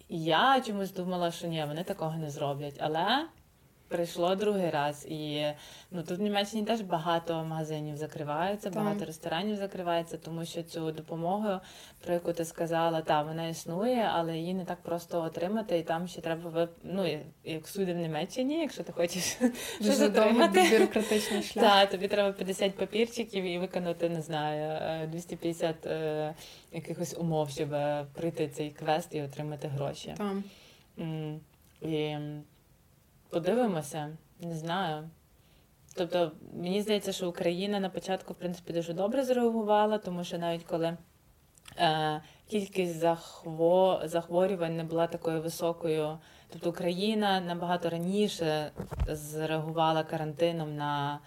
І я чомусь думала, що ні, вони такого не зроблять. Але прийшло другий раз. І ну тут в Німеччині теж багато магазинів закриваються, так. багато ресторанів закривається, тому що цю допомогу, про яку ти сказала, та вона існує, але її не так просто отримати. І там ще треба ну, як всюди в Німеччині, якщо ти хочеш щось отримати. бюрократичний шлях. Так, тобі треба 50 папірчиків і виконати, не знаю, 250 е, е, якихось умов, щоб е, пройти цей квест і отримати гроші. Там. І Подивимося, не знаю. Тобто, мені здається, що Україна на початку, в принципі, дуже добре зреагувала, тому що навіть коли е, кількість захво... захворювань не була такою високою, тобто Україна набагато раніше зреагувала карантином на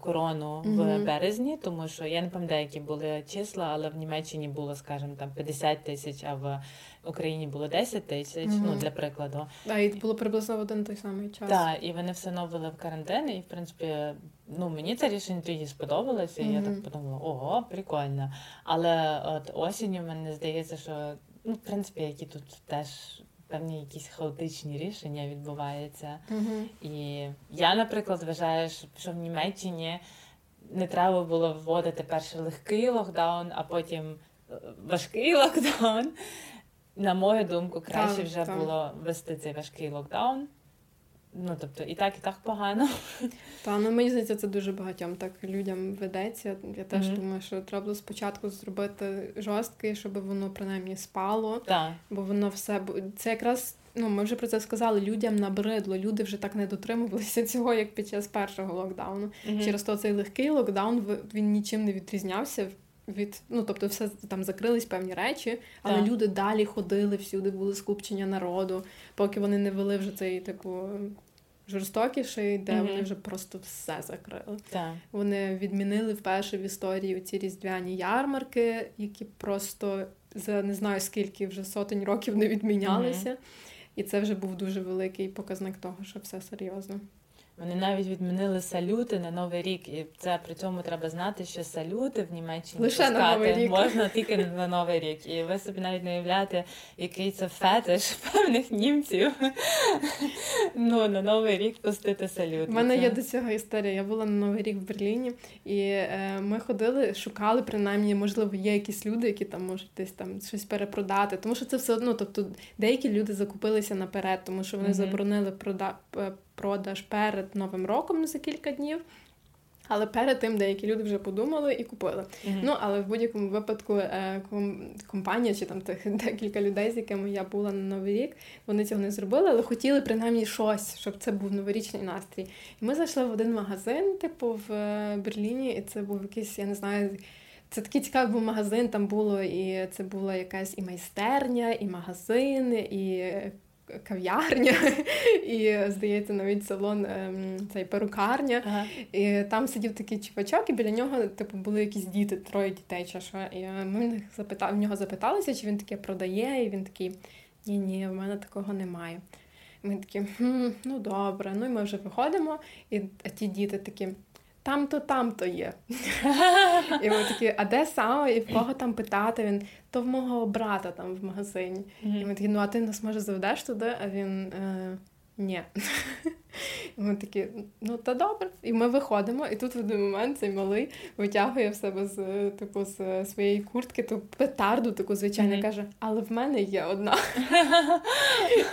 корону mm-hmm. в березні, тому що я не пам'ятаю, які були числа, але в Німеччині було, скажімо, там 50 тисяч, а в Україні було 10 тисяч, mm-hmm. ну для прикладу. А і було приблизно в один той самий час. Так, і вони все одно ввели в карантин, і в принципі, ну мені це рішення тоді сподобалося, і mm-hmm. я так подумала, ого, прикольно. Але от осінню мені здається, що ну, в принципі, які тут теж певні якісь хаотичні рішення відбуваються. Mm-hmm. І я, наприклад, вважаю, що в Німеччині не треба було вводити перший легкий локдаун, а потім е, важкий локдаун. На мою думку, краще так, вже так. було вести цей важкий локдаун. Ну, тобто, і так, і так погано. Та, ну мені здається, це дуже багатьом так людям видається. Я теж mm-hmm. думаю, що треба було спочатку зробити жорсткий, щоб воно принаймні спало. Так. Бо воно все це якраз. Ну, ми вже про це сказали, людям набридло. Люди вже так не дотримувалися цього, як під час першого локдауну. Mm-hmm. Через то цей легкий локдаун він нічим не відрізнявся від ну, тобто, все там закрились певні речі, але так. люди далі ходили, всюди були скупчення народу, поки вони не вели вже цей типу жорстокіший, де mm-hmm. вони вже просто все закрили. Yeah. Вони відмінили вперше в історії ці різдвяні ярмарки, які просто за не знаю скільки вже сотень років не відмінялися. Mm-hmm. І це вже був дуже великий показник того, що все серйозно. Вони навіть відмінили салюти на Новий рік, і це при цьому треба знати, що салюти в Німеччині Лише на Новий рік. можна тільки на Новий рік. І ви собі навіть не уявляєте, який це фетиш певних німців. Ну, на Новий рік пустити салют. У мене Це- є до цього історія. Я була на Новий рік в Берліні, і е, ми ходили, шукали, принаймні, можливо, є якісь люди, які там можуть десь там щось перепродати. Тому що це все одно, тобто деякі люди закупилися наперед, тому що вони Мгм. заборонили прода- продаж перед Новим роком за кілька днів. Але перед тим деякі люди вже подумали і купили. Мгм. Ну, але в будь-якому випадку е, компанія чи там тих декілька людей, з якими я була на Новий рік, вони цього не зробили, але хотіли принаймні щось, щоб це був новорічний настрій. І ми зайшли в один магазин, типу, в е, Берліні, і це був якийсь, я не знаю. Це такий цікавий був магазин, там було і це була якась і майстерня, і магазин, і е, кав'ярня, і, здається, навіть салон ем, цей перукарня. Ага. І там сидів такий чувачок, і біля нього, типу, були якісь діти, троє дітей чи що. І е, ми в них запитали, в нього запиталися, чи він таке продає, і він такий: ні, ні, в мене такого немає. Ми такі, хм, ну добре. Ну і ми вже виходимо, і а ті діти такі. Там-то, там-то є. І ми такі, а де саме? І в кого там питати? Він то в мого брата там в магазині. І ми такі, ну а ти нас може заведеш туди? А він е, ні. І ми такі, ну та добре. І ми виходимо, і тут в один момент цей малий витягує в себе з типу з своєї куртки ту петарду, таку звичайно, Мгм. каже, але в мене є одна.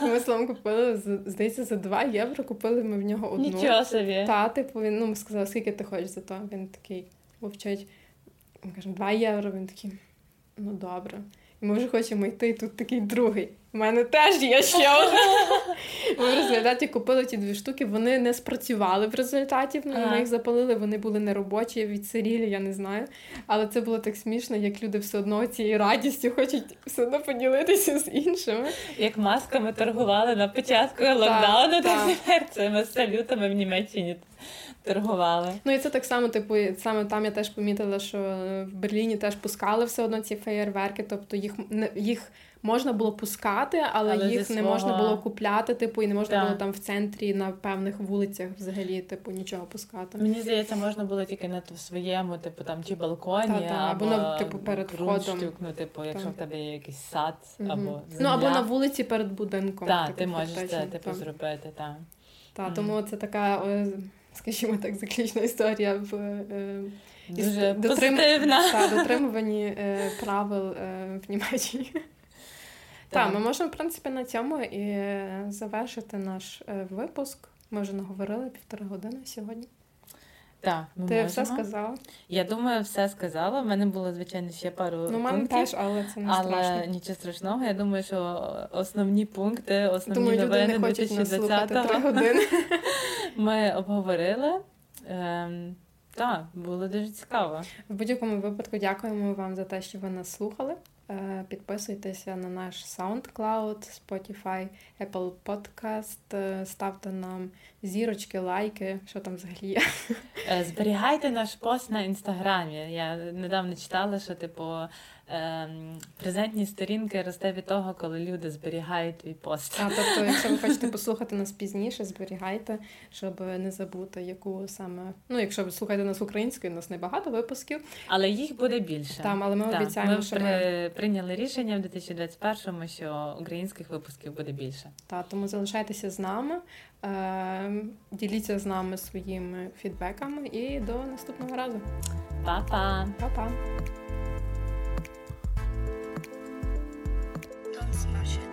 Ми словом купили, здається, за 2 євро купили ми в нього одну. Нічого собі. Та, типу, він ну, ми сказали, скільки ти хочеш за то? Він такий мовчить. Ми кажемо, 2 євро. Він такий, ну добре. І ми вже хочемо йти, і тут такий другий. У мене теж є ще одна. Ми в результаті купили ті дві штуки, вони не спрацювали в результаті. Ну, Ага. Ми їх запалили, вони були неробочі, відсирілі, я не знаю. Але це було так смішно, як люди все одно цією радістю хочуть все одно поділитися з іншими. Як масками торгували на початку локдауну, так. так тепер цими салютами в Німеччині торгували. Ну і це так само, типу, саме там я теж помітила, що в Берліні теж пускали все одно ці феєрверки, тобто їх їх можна було пускати, але, Але їх не можна було купляти, типу, і не можна Так. було там в центрі на певних вулицях взагалі, типу, нічого пускати. Мені здається, можна було тільки на своєму, типу там чи балконі, Та-та, або або, на, типу, перед входом. ну, типу, якщо Так. в тебе є якийсь сад, Мгм. або Ну або на вулиці перед будинком. Так, типу, ти можеш це типу так. зробити, так. Та, Мгм. тому це така, е, скажімо так, заключна історія в е, Дуже дотрим- позитивна. та, дотримуванні е, правил е, в Німеччині. Так, ми можемо, в принципі, на цьому і завершити наш е, випуск. Ми вже наговорили півтори години сьогодні. Так, ми Ти можемо. все сказала? Я думаю, все сказала. У мене було, звичайно, ще пару Ну, пунктів. теж, але це не Але страшно. нічого страшного. Я думаю, що основні пункти, основні Думаю, люди новини не хочуть нас слухати 2020-го години. ми обговорили. Ем, так, було дуже цікаво. В будь-якому випадку дякуємо вам за те, що ви нас слухали. Е, Підписуйтеся на наш SoundCloud, Spotify, Apple Podcast, е, ставте нам зірочки, лайки, що там взагалі є. Е, Зберігайте наш пост на інстаграмі. Я недавно читала, що типу презентні сторінки росте від того, коли люди зберігають твій пост. А, тобто, якщо ви хочете послухати нас пізніше, зберігайте, щоб не забути, яку саме. Ну, якщо ви слухаєте нас українською, у нас небагато випусків. Але їх буде більше. Там, але ми Так, обіцяємо, ми що при- ми прийняли рішення в 2021-му, що українських випусків буде більше. та тому залишайтеся з нами, е, діліться з нами своїми фідбеками і до наступного разу. Па-па! Па-па! смущен.